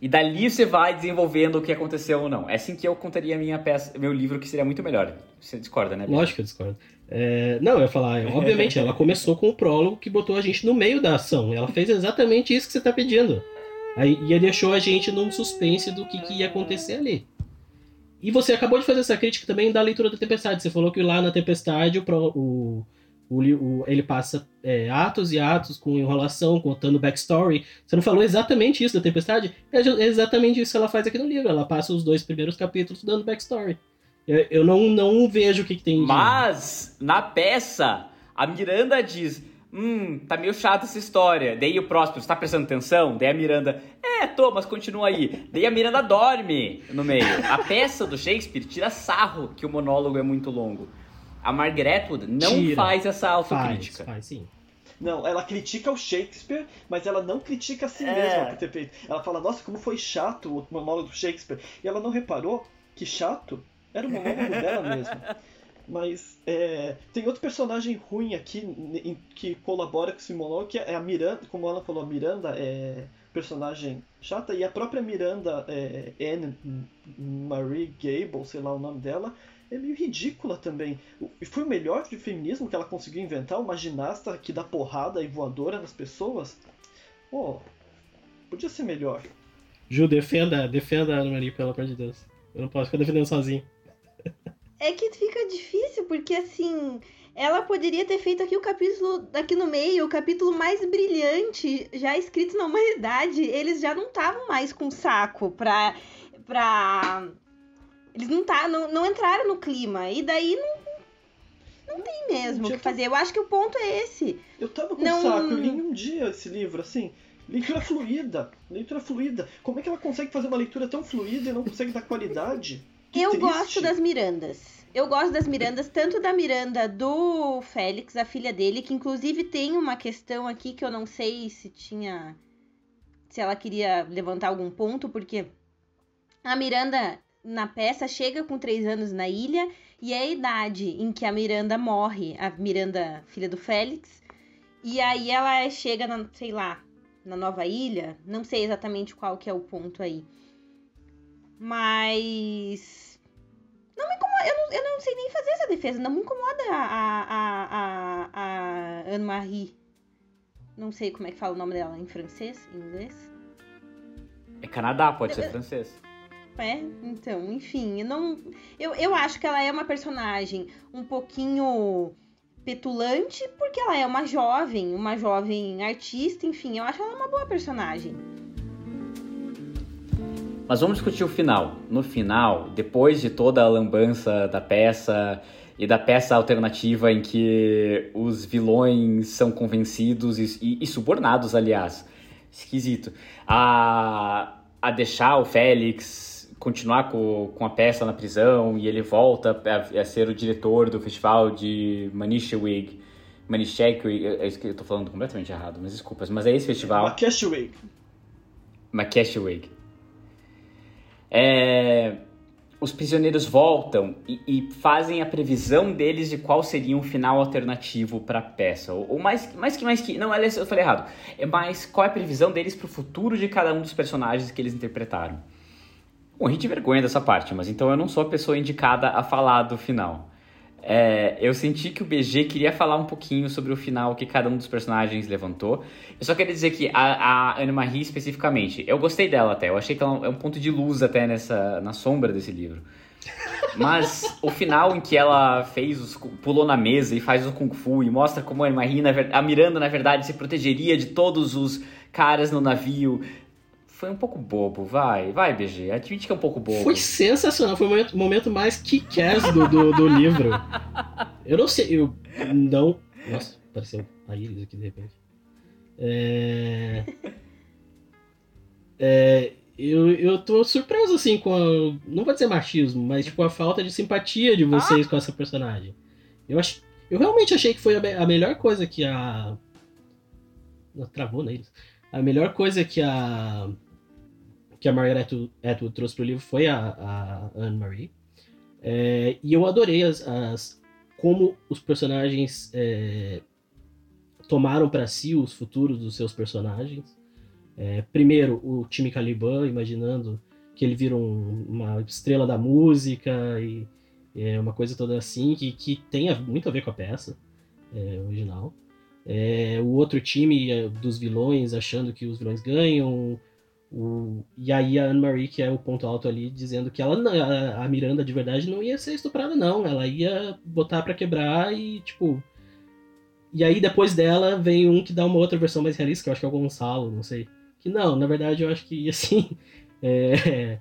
e dali você vai desenvolvendo o que aconteceu ou não. É assim que eu contaria minha peça, meu livro, que seria muito melhor. Você discorda, né? Lógico que eu discordo. É... Não, eu ia falar, obviamente, ela começou com o prólogo que botou a gente no meio da ação. Ela fez exatamente isso que você está pedindo. Aí, e deixou a gente num suspense do que, que ia acontecer ali. E você acabou de fazer essa crítica também da leitura da Tempestade. Você falou que lá na Tempestade o, o, o, ele passa é, atos e atos com enrolação, contando backstory. Você não falou exatamente isso da Tempestade? É exatamente isso que ela faz aqui no livro. Ela passa os dois primeiros capítulos dando backstory. Eu, eu não, não vejo o que, que tem. Mas, na peça, a Miranda diz hum, tá meio chata essa história. Daí o Próspero, você tá prestando atenção? Daí a Miranda, é, tô, mas continua aí. Daí a Miranda dorme no meio. A peça do Shakespeare tira sarro que o monólogo é muito longo. A Margaret Atwood não tira. faz essa autocrítica. Faz, faz sim. Não, ela critica o Shakespeare, mas ela não critica a si é. mesma por ter feito. Ela fala, nossa, como foi chato o monólogo do Shakespeare. E ela não reparou que chato era o monólogo dela mesma. Mas é, tem outro personagem ruim aqui em, que colabora com esse monólogo, que é a Miranda, como ela falou, a Miranda é personagem chata, e a própria Miranda, é, Anne Marie Gable, sei lá o nome dela, é meio ridícula também. E foi o melhor de feminismo que ela conseguiu inventar, uma ginasta que dá porrada e voadora nas pessoas. Pô, podia ser melhor. Ju, defenda, defenda a Anne Marie, pelo amor de Deus. Eu não posso ficar defendendo sozinho. É que fica difícil, porque assim, ela poderia ter feito aqui o capítulo aqui no meio, o capítulo mais brilhante, já escrito na humanidade. Eles já não estavam mais com saco pra. pra... Eles não, tá, não, não entraram no clima. E daí não, não tem mesmo o que fazer. Eu acho que o ponto é esse. Eu tava com não... saco, eu li em um dia esse livro, assim. Leitura fluida, leitura fluida. Como é que ela consegue fazer uma leitura tão fluida e não consegue dar qualidade? Que eu triste. gosto das Mirandas. Eu gosto das Mirandas, tanto da Miranda do Félix, a filha dele, que inclusive tem uma questão aqui que eu não sei se tinha. Se ela queria levantar algum ponto, porque a Miranda na peça chega com três anos na ilha e é a idade em que a Miranda morre, a Miranda, filha do Félix. E aí ela chega, na, sei lá, na nova ilha, não sei exatamente qual que é o ponto aí. Mas não me incomoda, eu não, eu não sei nem fazer essa defesa. Não me incomoda a, a, a, a Anne-Marie. Não sei como é que fala o nome dela em francês, em inglês. É Canadá, pode ser francês. É, então, enfim, eu não. Eu, eu acho que ela é uma personagem um pouquinho petulante, porque ela é uma jovem, uma jovem artista, enfim, eu acho ela uma boa personagem. Mas vamos discutir o final. No final, depois de toda a lambança da peça e da peça alternativa em que os vilões são convencidos e, e, e subornados, aliás, esquisito, a, a deixar o Félix continuar com, com a peça na prisão e ele volta a, a ser o diretor do festival de Manischewig. Manischewig, eu, eu tô falando completamente errado, mas desculpas, mas é esse festival. Makeshwig. Makeshwig. É... os prisioneiros voltam e, e, fazem a previsão deles de qual seria um final alternativo para a peça. Ou, ou, mais, mais que mais que. Não, eu falei errado. É mais qual é a previsão deles para o futuro de cada um dos personagens que eles interpretaram. A gente vergonha dessa parte, mas então eu não sou a pessoa indicada a falar do final. É, eu senti que o BG queria falar um pouquinho sobre o final que cada um dos personagens levantou. Eu só queria dizer que a, a Anne-Marie especificamente, eu gostei dela até, eu achei que ela é um ponto de luz até nessa, na sombra desse livro. Mas o final em que ela fez os, pulou na mesa e faz o Kung Fu e mostra como a Anne-Marie, a Miranda, na verdade, se protegeria de todos os caras no navio, foi um pouco bobo, vai, vai, BG. Admite que é um pouco bobo. Foi sensacional, foi o momento, momento mais kick-ass do, do, do, livro. Eu não sei, eu não. Nossa, apareceu a Iris aqui de repente. É. É, eu, eu tô surpreso, assim, com a, Não vou dizer machismo, mas tipo, a falta de simpatia de vocês ah. com essa personagem. Eu, ach, eu realmente achei que foi a, a melhor coisa que a. Travou, né? A melhor coisa que a que a Margaret Atwood, trouxe para o livro foi a, a Anne-Marie. É, e eu adorei as, as como os personagens é, tomaram para si os futuros dos seus personagens. É, primeiro, o time Caliban, imaginando que ele vira um, uma estrela da música e é uma coisa toda assim, que, que tem muito a ver com a peça é, original. É, o outro time é, dos vilões achando que os vilões ganham, o, e aí a Anne-Marie, que é o ponto alto ali, dizendo que ela a, a Miranda de verdade não ia ser estuprada, não. Ela ia botar para quebrar e, tipo. E aí depois dela vem um que dá uma outra versão mais realista, que eu acho que é o Gonçalo, não sei. Que não, na verdade eu acho que assim. É,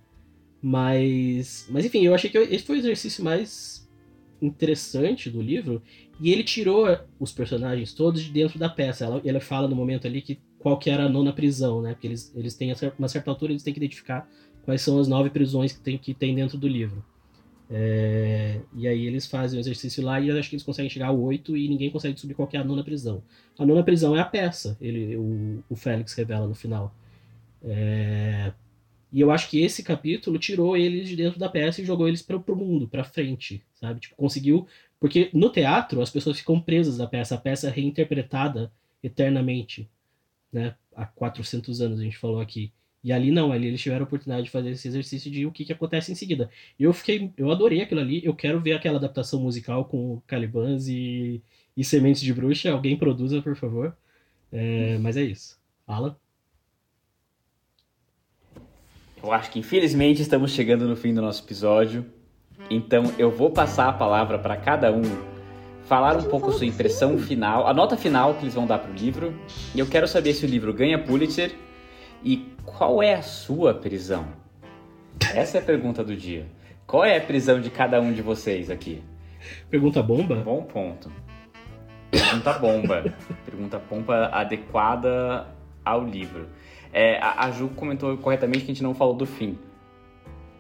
mas. Mas enfim, eu achei que esse foi o exercício mais interessante do livro. E ele tirou os personagens todos de dentro da peça. Ela, ela fala no momento ali que qual que era a nona prisão, né? Porque eles, eles têm, uma certa altura, eles têm que identificar quais são as nove prisões que tem, que tem dentro do livro. É, e aí eles fazem o exercício lá e eu acho que eles conseguem chegar ao oito e ninguém consegue descobrir qual é a nona prisão. A nona prisão é a peça, ele, o, o Félix revela no final. É, e eu acho que esse capítulo tirou eles de dentro da peça e jogou eles para o mundo, para frente, sabe? Tipo, conseguiu. Porque no teatro as pessoas ficam presas à peça, a peça é reinterpretada eternamente né? Há 400 anos a gente falou aqui. E ali não, ali eles tiveram a oportunidade de fazer esse exercício de o que, que acontece em seguida. Eu fiquei, eu adorei aquilo ali, eu quero ver aquela adaptação musical com Calibans e, e Sementes de Bruxa. Alguém produza, por favor. É, mas é isso. Alan? Eu acho que infelizmente estamos chegando no fim do nosso episódio. Então eu vou passar a palavra para cada um falar um pouco sua impressão final, a nota final que eles vão dar pro livro. E eu quero saber se o livro ganha Pulitzer e qual é a sua prisão. Essa é a pergunta do dia. Qual é a prisão de cada um de vocês aqui? Pergunta bomba? Bom ponto. Pergunta bomba. Pergunta bomba adequada ao livro. É, a, a Ju comentou corretamente que a gente não falou do fim.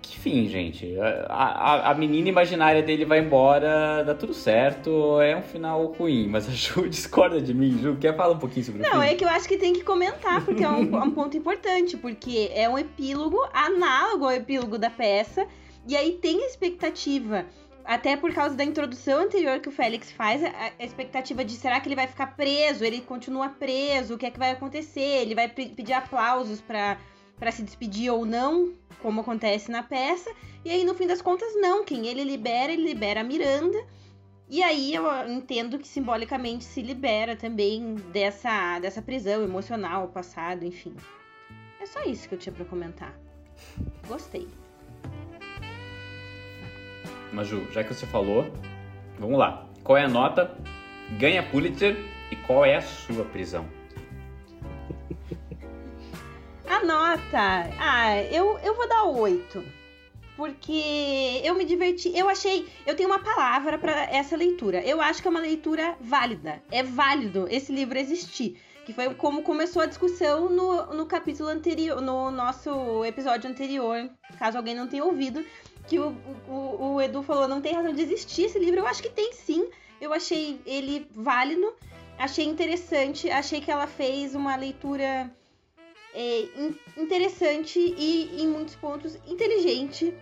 Que fim, gente. A, a, a, menina imaginária dele vai embora, dá tudo certo, é um final ruim. Mas a Ju discorda de mim. Ju, quer falar um pouquinho sobre Não, o Não, é que eu acho que tem que comentar, porque é um, é um ponto importante. Porque é um epílogo análogo ao epílogo da peça. E aí tem a expectativa até por causa da introdução anterior que o Félix faz, a, expectativa de será que ele vai ficar preso, ele continua preso, o que é que vai acontecer, ele vai pedir aplausos para para se despedir ou não, como acontece na peça. E aí, no fim das contas, não. Quem ele libera, ele libera a Miranda. E aí eu entendo que simbolicamente se libera também dessa, dessa prisão emocional, passado, enfim. É só isso que eu tinha para comentar. Gostei. Maju, já que você falou, vamos lá. Qual é a nota? Ganha Pulitzer e qual é a sua prisão? A nota, ah, eu, eu vou dar oito. Porque eu me diverti. Eu achei. Eu tenho uma palavra para essa leitura. Eu acho que é uma leitura válida. É válido esse livro existir. Que foi como começou a discussão no, no capítulo anterior, no nosso episódio anterior, caso alguém não tenha ouvido, que o, o, o Edu falou: não tem razão de existir esse livro. Eu acho que tem sim. Eu achei ele válido, achei interessante, achei que ela fez uma leitura é, interessante e, em muitos pontos, inteligente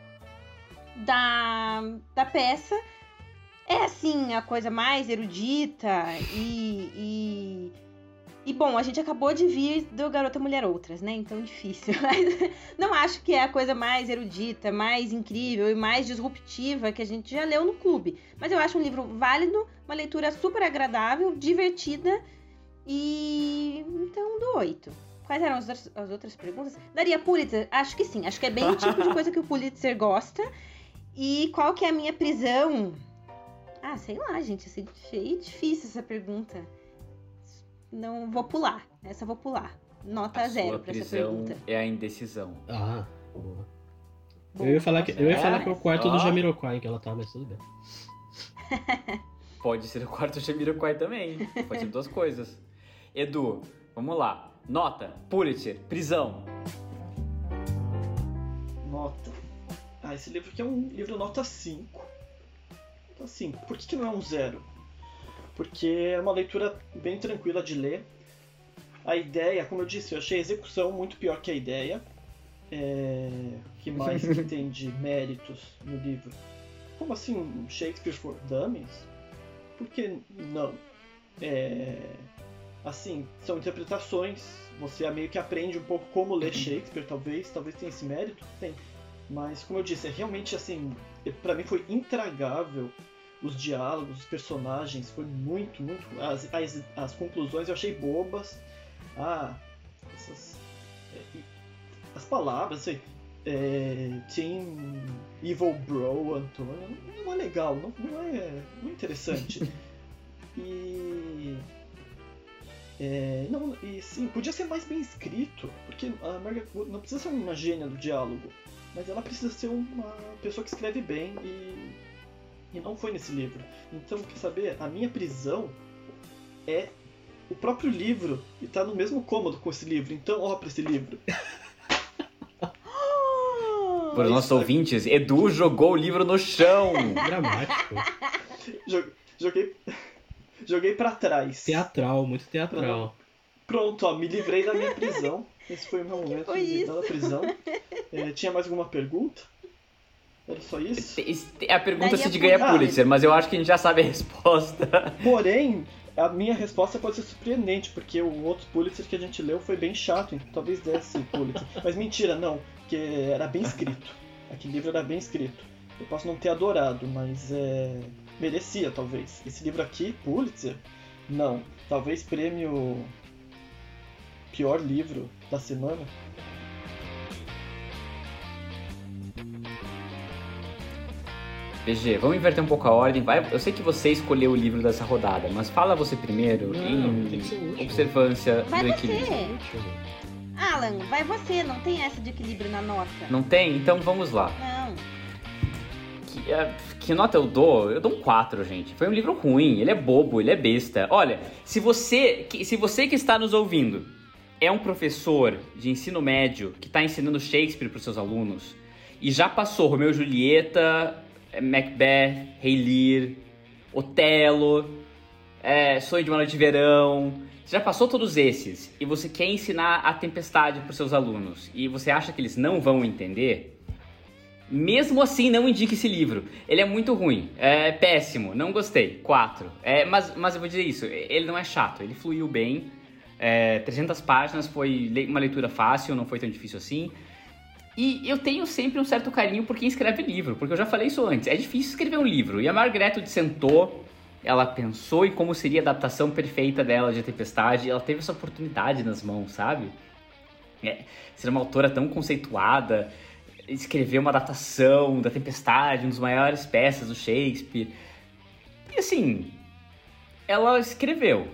da, da peça é assim a coisa mais erudita e, e, e bom, a gente acabou de vir do Garota Mulher Outras, né? Então difícil. Mas não acho que é a coisa mais erudita, mais incrível e mais disruptiva que a gente já leu no clube. Mas eu acho um livro válido, uma leitura super agradável, divertida e então do 8. Quais eram as outras, as outras perguntas? Daria Pulitzer? Acho que sim. Acho que é bem o tipo de coisa que o Pulitzer gosta. E qual que é a minha prisão? Ah, sei lá, gente. Achei difícil essa pergunta. Não vou pular. Essa vou pular. Nota a zero sua pra essa prisão pergunta. é a indecisão. Ah, boa. Eu ia falar que, eu ia é, falar que é o quarto do. Jamiroquai que ela tá, mas tudo bem. Pode ser o quarto Jamiroquai também. Pode ser duas coisas. Edu, vamos lá. Nota, Pulitzer, prisão. Nota. Ah, esse livro aqui é um livro nota 5. Nota 5. Por que, que não é um zero? Porque é uma leitura bem tranquila de ler. A ideia, como eu disse, eu achei a execução muito pior que a ideia. É... que mais que tem de méritos no livro? Como assim Shakespeare for Dummies? Por que não? É... Assim, são interpretações, você meio que aprende um pouco como ler Shakespeare, talvez, talvez tenha esse mérito, tem. Mas, como eu disse, é realmente assim, pra mim foi intragável os diálogos, os personagens, foi muito, muito. As, as, as conclusões eu achei bobas. Ah, essas. é, as palavras, assim. É, Team Evil Bro, Antônio, não é legal, não, não, é, não é interessante. e. É, não, e sim, podia ser mais bem escrito, porque a Margaret Wood não precisa ser uma gênia do diálogo, mas ela precisa ser uma pessoa que escreve bem e, e não foi nesse livro. Então, quer saber? A minha prisão é o próprio livro e tá no mesmo cômodo com esse livro, então ó pra esse livro. Para os nossos ouvintes, Edu jogou o livro no chão. Dramático. Jo- Joguei, joguei pra trás. Teatral, muito teatral. Pronto, ó, me livrei da minha prisão. Esse foi o meu momento foi de livrar da prisão. É, tinha mais alguma pergunta? Era só isso? A pergunta Daria se de ganha Pulitzer. Pulitzer, mas eu acho que a gente já sabe a resposta. Porém, a minha resposta pode ser surpreendente, porque o outro Pulitzer que a gente leu foi bem chato, então talvez desse Pulitzer. Mas mentira, não, porque era bem escrito. Aquele livro era bem escrito. Eu posso não ter adorado, mas é. Merecia talvez. Esse livro aqui, Pulitzer, não. Talvez prêmio pior livro da semana. BG, vamos inverter um pouco a ordem. Vai, eu sei que você escolheu o livro dessa rodada, mas fala você primeiro Não, em observância Vai do você. equilíbrio. Alan, vai você, não tem essa de equilíbrio na nota. Não tem? Então vamos lá. Não. Que, é, que nota eu dou? Eu dou um 4, gente. Foi um livro ruim, ele é bobo, ele é besta. Olha, se você se você que está nos ouvindo é um professor de ensino médio que está ensinando Shakespeare para os seus alunos e já passou Romeu e Julieta, eh, Macbeth, Rei Lear, Otelo, é, Sonho de uma Noite de Verão, você já passou todos esses e você quer ensinar a tempestade para os seus alunos e você acha que eles não vão entender, mesmo assim, não indique esse livro. Ele é muito ruim, é péssimo, não gostei. 4. É, mas, mas eu vou dizer isso, ele não é chato, ele fluiu bem. É, 300 páginas foi uma leitura fácil, não foi tão difícil assim. E eu tenho sempre um certo carinho por quem escreve livro, porque eu já falei isso antes. É difícil escrever um livro. E a Margaret sentou, ela pensou em como seria a adaptação perfeita dela de A Tempestade, ela teve essa oportunidade nas mãos, sabe? É, ser uma autora tão conceituada, escrever uma adaptação da Tempestade, uma das maiores peças do Shakespeare. E assim, ela escreveu.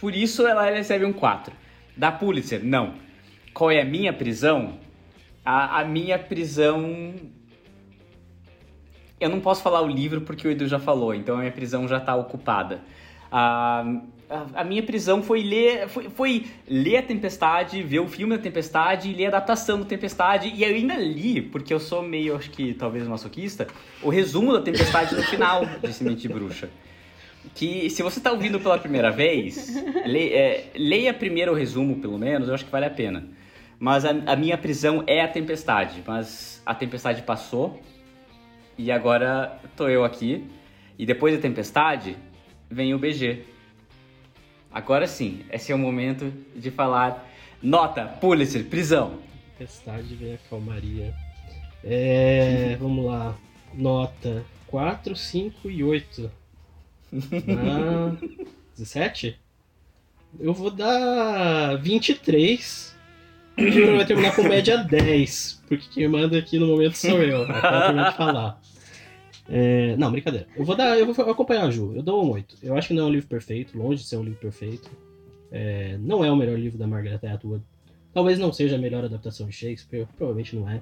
Por isso ela recebe um 4. Da Pulitzer, não. Qual é a minha prisão? A, a minha prisão. Eu não posso falar o livro porque o Edu já falou, então a minha prisão já está ocupada. A, a, minha prisão foi ler, foi, foi ler a Tempestade, ver o filme da Tempestade ler a adaptação da Tempestade. E eu ainda li, porque eu sou meio, acho que talvez masoquista, o resumo da Tempestade no final de Semente Bruxa. Que se você está ouvindo pela primeira vez, le- é, leia primeiro o resumo, pelo menos, eu acho que vale a pena. Mas a, a minha prisão é a Tempestade, mas a Tempestade passou. E agora tô eu aqui. E depois da tempestade, vem o BG. Agora sim, esse é o momento de falar. Nota, Pulitzer, prisão. Tempestade vem a calmaria. É, vamos lá. Nota 4, 5 e 8. Ah, 17? Eu vou dar 23. O vai terminar com média 10. Porque quem manda aqui no momento sou eu. Acaba terminar de falar. É, não, brincadeira. Eu vou dar. Eu vou acompanhar a Ju. Eu dou um 8. Eu acho que não é um livro perfeito, longe de ser um livro perfeito. É, não é o melhor livro da Margaret Atwood. Talvez não seja a melhor adaptação de Shakespeare, provavelmente não é.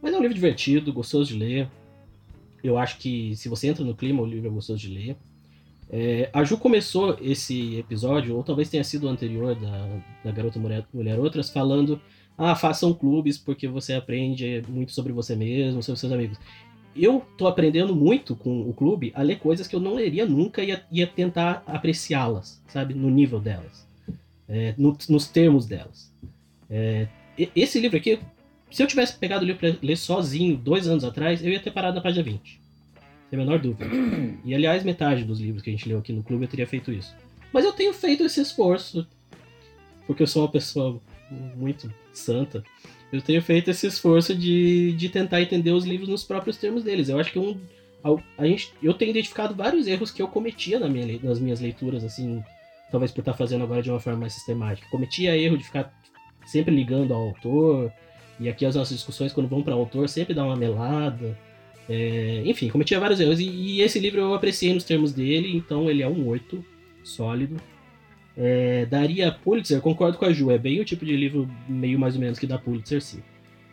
Mas é um livro divertido, gostoso de ler. Eu acho que se você entra no clima, o livro é gostoso de ler. É, a Ju começou esse episódio, ou talvez tenha sido o anterior da, da Garota Mulher, Mulher Outras, falando: ah, façam clubes porque você aprende muito sobre você mesmo, sobre seus amigos. Eu tô aprendendo muito com o clube a ler coisas que eu não leria nunca e ia, tentar apreciá-las, sabe? No nível delas, é, no, nos termos delas. É, esse livro aqui, se eu tivesse pegado o livro para ler sozinho dois anos atrás, eu ia ter parado na página 20. Sem a menor dúvida. E aliás, metade dos livros que a gente leu aqui no clube eu teria feito isso. Mas eu tenho feito esse esforço, porque eu sou uma pessoa muito santa. Eu tenho feito esse esforço de, de tentar entender os livros nos próprios termos deles. Eu acho que um, a, a gente, eu tenho identificado vários erros que eu cometia na minha, nas minhas leituras, assim, talvez por estar fazendo agora de uma forma mais sistemática. Cometia erro de ficar sempre ligando ao autor, e aqui as nossas discussões, quando vão para o autor, sempre dá uma melada. É, enfim, cometia vários erros. E, e, esse livro eu apreciei nos termos dele, então ele é um 8, sólido. É, daria Pulitzer, concordo com a Ju, é bem o tipo de livro meio mais ou menos que dá Pulitzer, sim.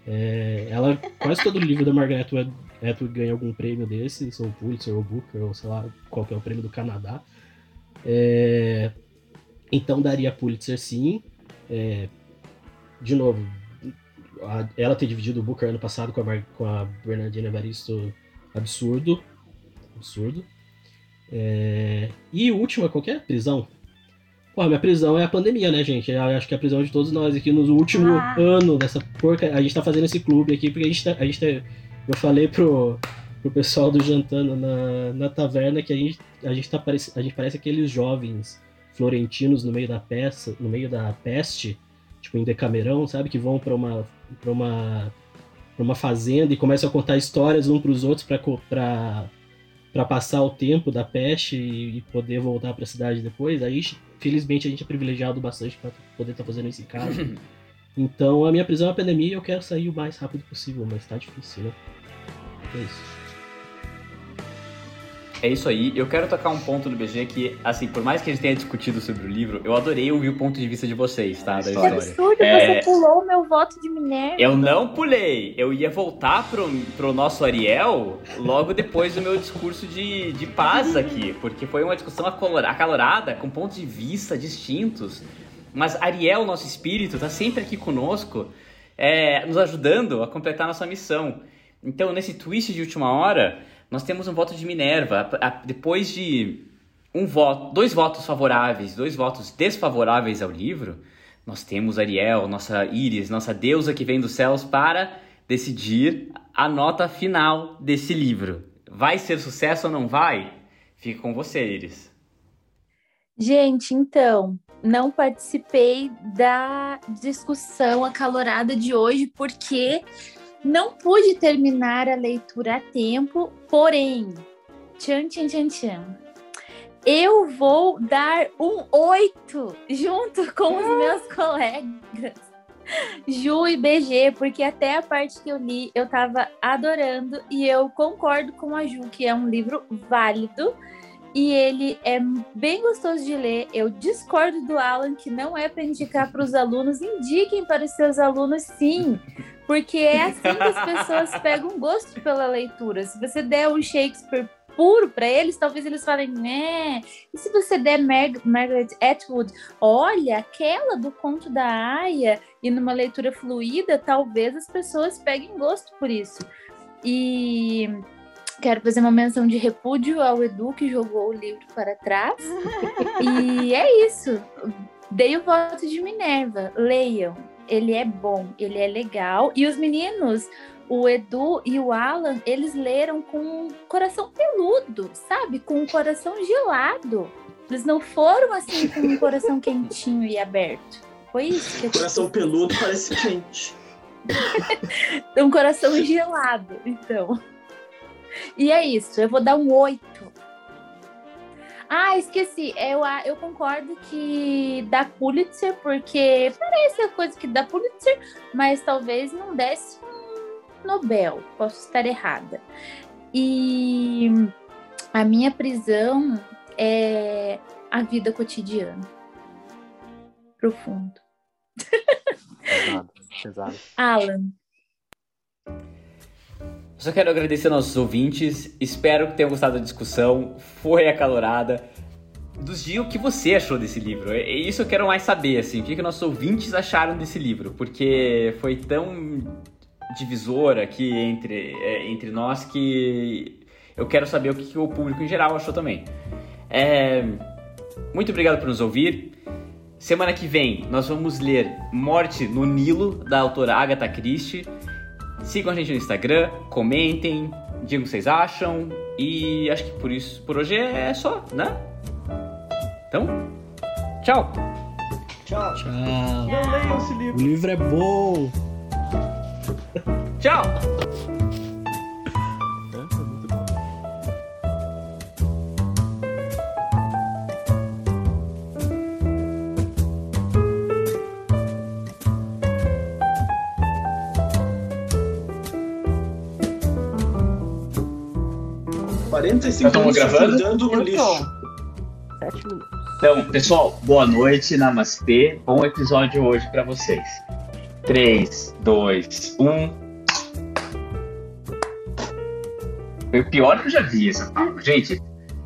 É, ela, quase todo livro da Margaret Atwood ganha algum prêmio desses, ou Pulitzer, ou Booker, ou sei lá, qual que é o prêmio do Canadá. É, então daria Pulitzer, sim. É, de novo, a, ela ter dividido o Booker ano passado com a, com a Bernardina Evaristo, absurdo. Absurdo. É, e última, qualquer é? prisão. Pô, minha prisão é a pandemia, né, gente? Eu acho que é a prisão de todos nós aqui no último ah. ano dessa porca. A gente tá fazendo esse clube aqui porque a gente tá. A gente tá eu falei pro, pro pessoal do Jantando na, na taverna que a gente, a gente tá parece, a gente parece aqueles jovens florentinos no meio da peça, no meio da peste tipo em Decamerão, sabe? Que vão para uma para uma pra uma fazenda e começam a contar histórias um para os outros para para passar o tempo da peste e poder voltar para a cidade depois. Aí, felizmente, a gente é privilegiado bastante para poder estar tá fazendo esse caso. então, a minha prisão é a pandemia e eu quero sair o mais rápido possível, mas tá difícil, né? É isso. É isso aí. Eu quero tocar um ponto no BG que, assim, por mais que a gente tenha discutido sobre o livro, eu adorei ouvir o ponto de vista de vocês, tá? Da história. Que absurdo, é... você pulou o meu voto de Minerva. Eu não pulei. Eu ia voltar pro, pro nosso Ariel logo depois do meu discurso de, de paz aqui, porque foi uma discussão acalorada, com pontos de vista distintos. Mas Ariel, nosso espírito, tá sempre aqui conosco, é, nos ajudando a completar nossa missão. Então, nesse twist de última hora nós temos um voto de Minerva. Depois de um voto, dois votos favoráveis, dois votos desfavoráveis ao livro, nós temos Ariel, nossa Íris, nossa deusa que vem dos céus para decidir a nota final desse livro. Vai ser sucesso ou não vai? Fica com você, Íris. Gente, então, não participei da discussão acalorada de hoje porque não pude terminar a leitura a tempo, porém, tchan, tchan, tchan, tchan. Eu vou dar um oito junto com os meus colegas. Ju e BG, porque até a parte que eu li eu tava adorando e eu concordo com a Ju que é um livro válido e ele é bem gostoso de ler. Eu discordo do Alan que não é para indicar para os alunos, indiquem para os seus alunos sim, porque é assim que as pessoas pegam gosto pela leitura. Se você der um Shakespeare puro para eles, talvez eles falem, né? E se você der Mar Margaret Atwood, olha, aquela do conto da Aya, e numa leitura fluida, talvez as pessoas peguem gosto por isso. E quero fazer uma menção de repúdio ao Edu que jogou o livro para trás. e é isso. Dei o voto de Minerva. Leiam ele é bom, ele é legal. E os meninos, o Edu e o Alan, eles leram com um coração peludo, sabe? Com um coração gelado. Eles não foram assim com um coração quentinho e aberto. Foi isso que eu Coração peludo parece quente. um coração gelado, então. E é isso, eu vou dar um 8. Ah, esqueci. Eu, a- eu concordo que dá Pulitzer, porque parece a coisa que dá Pulitzer, mas talvez não desse um Nobel. Posso estar errada. E a minha prisão é a vida cotidiana. Profundo. Pesado, pesado. Alan. Só quero agradecer aos nossos ouvintes. Espero que tenham gostado da discussão. Foi acalorada. Nos diga o que você achou desse livro. É é isso eu quero mais saber, assim. O que, que nossos ouvintes acharam desse livro. Porque foi tão divisor aqui entre, é, entre nós que eu quero saber o que, que o público em geral achou também. É, Muito obrigado por nos ouvir. Semana que vem nós vamos ler Morte no Nilo, da autora Agatha Christie. Sigam a gente no Instagram, comentem, digam o que vocês acham. E acho que por isso, por hoje é só, né? Então, tchau! Tchau. Tchau. Não leiam esse O livro. livro é bom. Tchau! 45 Já tamo minutos gravando? no tô. lixo. Minutos. Então, pessoal, boa noite, namastê. Bom episódio hoje pra vocês. 3, 2, 1. Foi o pior que eu já vi essa palma. Gente,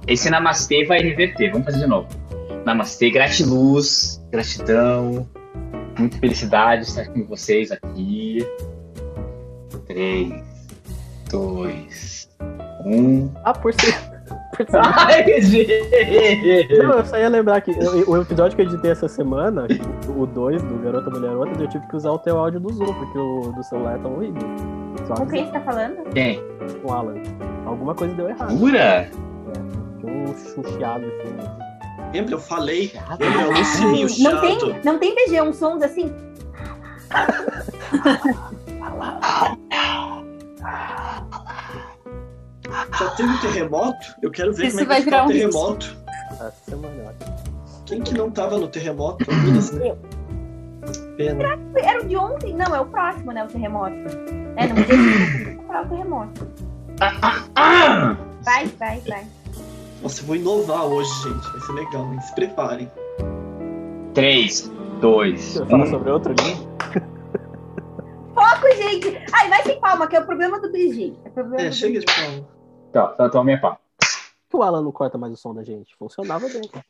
esse namastê vai reverter. Vamos fazer de novo. Namastê, gratiluz, gratidão, muita felicidade estar com vocês aqui. 3, 2, 1. Ah, por ser. Por ser... Ai, gente! Não, eu só ia lembrar que o o episódio que eu editei essa semana, o 2 do Garota Mulher Outras, eu tive que usar o teu áudio do Zoom, porque o do celular tá horrível. Só Com quem você tá falando? Quem? com o Alan. Alguma coisa deu errado. Jura? Tinha um chucheado assim. Lembra? Eu falei. Lembra? Eu anunciei o Não tem, chato. não tem BG, uns sons assim. Já teve um terremoto? Eu quero ver Isso como é que vai ficar um terremoto. Eu acho. Quem que não tava no terremoto? Né? Pena. Era o de ontem? Não, é o próximo, né? O terremoto. É, não podia comprar o terremoto. Ah! Vai, vai, vai. Nossa, eu vou inovar hoje, gente. Vai ser legal, hein? Se preparem. 3, 2, Eu falo 1. sobre outro livro. Foco, gente! Ai, vai sem palma, que é o problema do BG. É problema É, do chega de palma. Tá, tá, tá a minha pá. Por que o Alan não corta mais o som da gente? Funcionava bem, cara.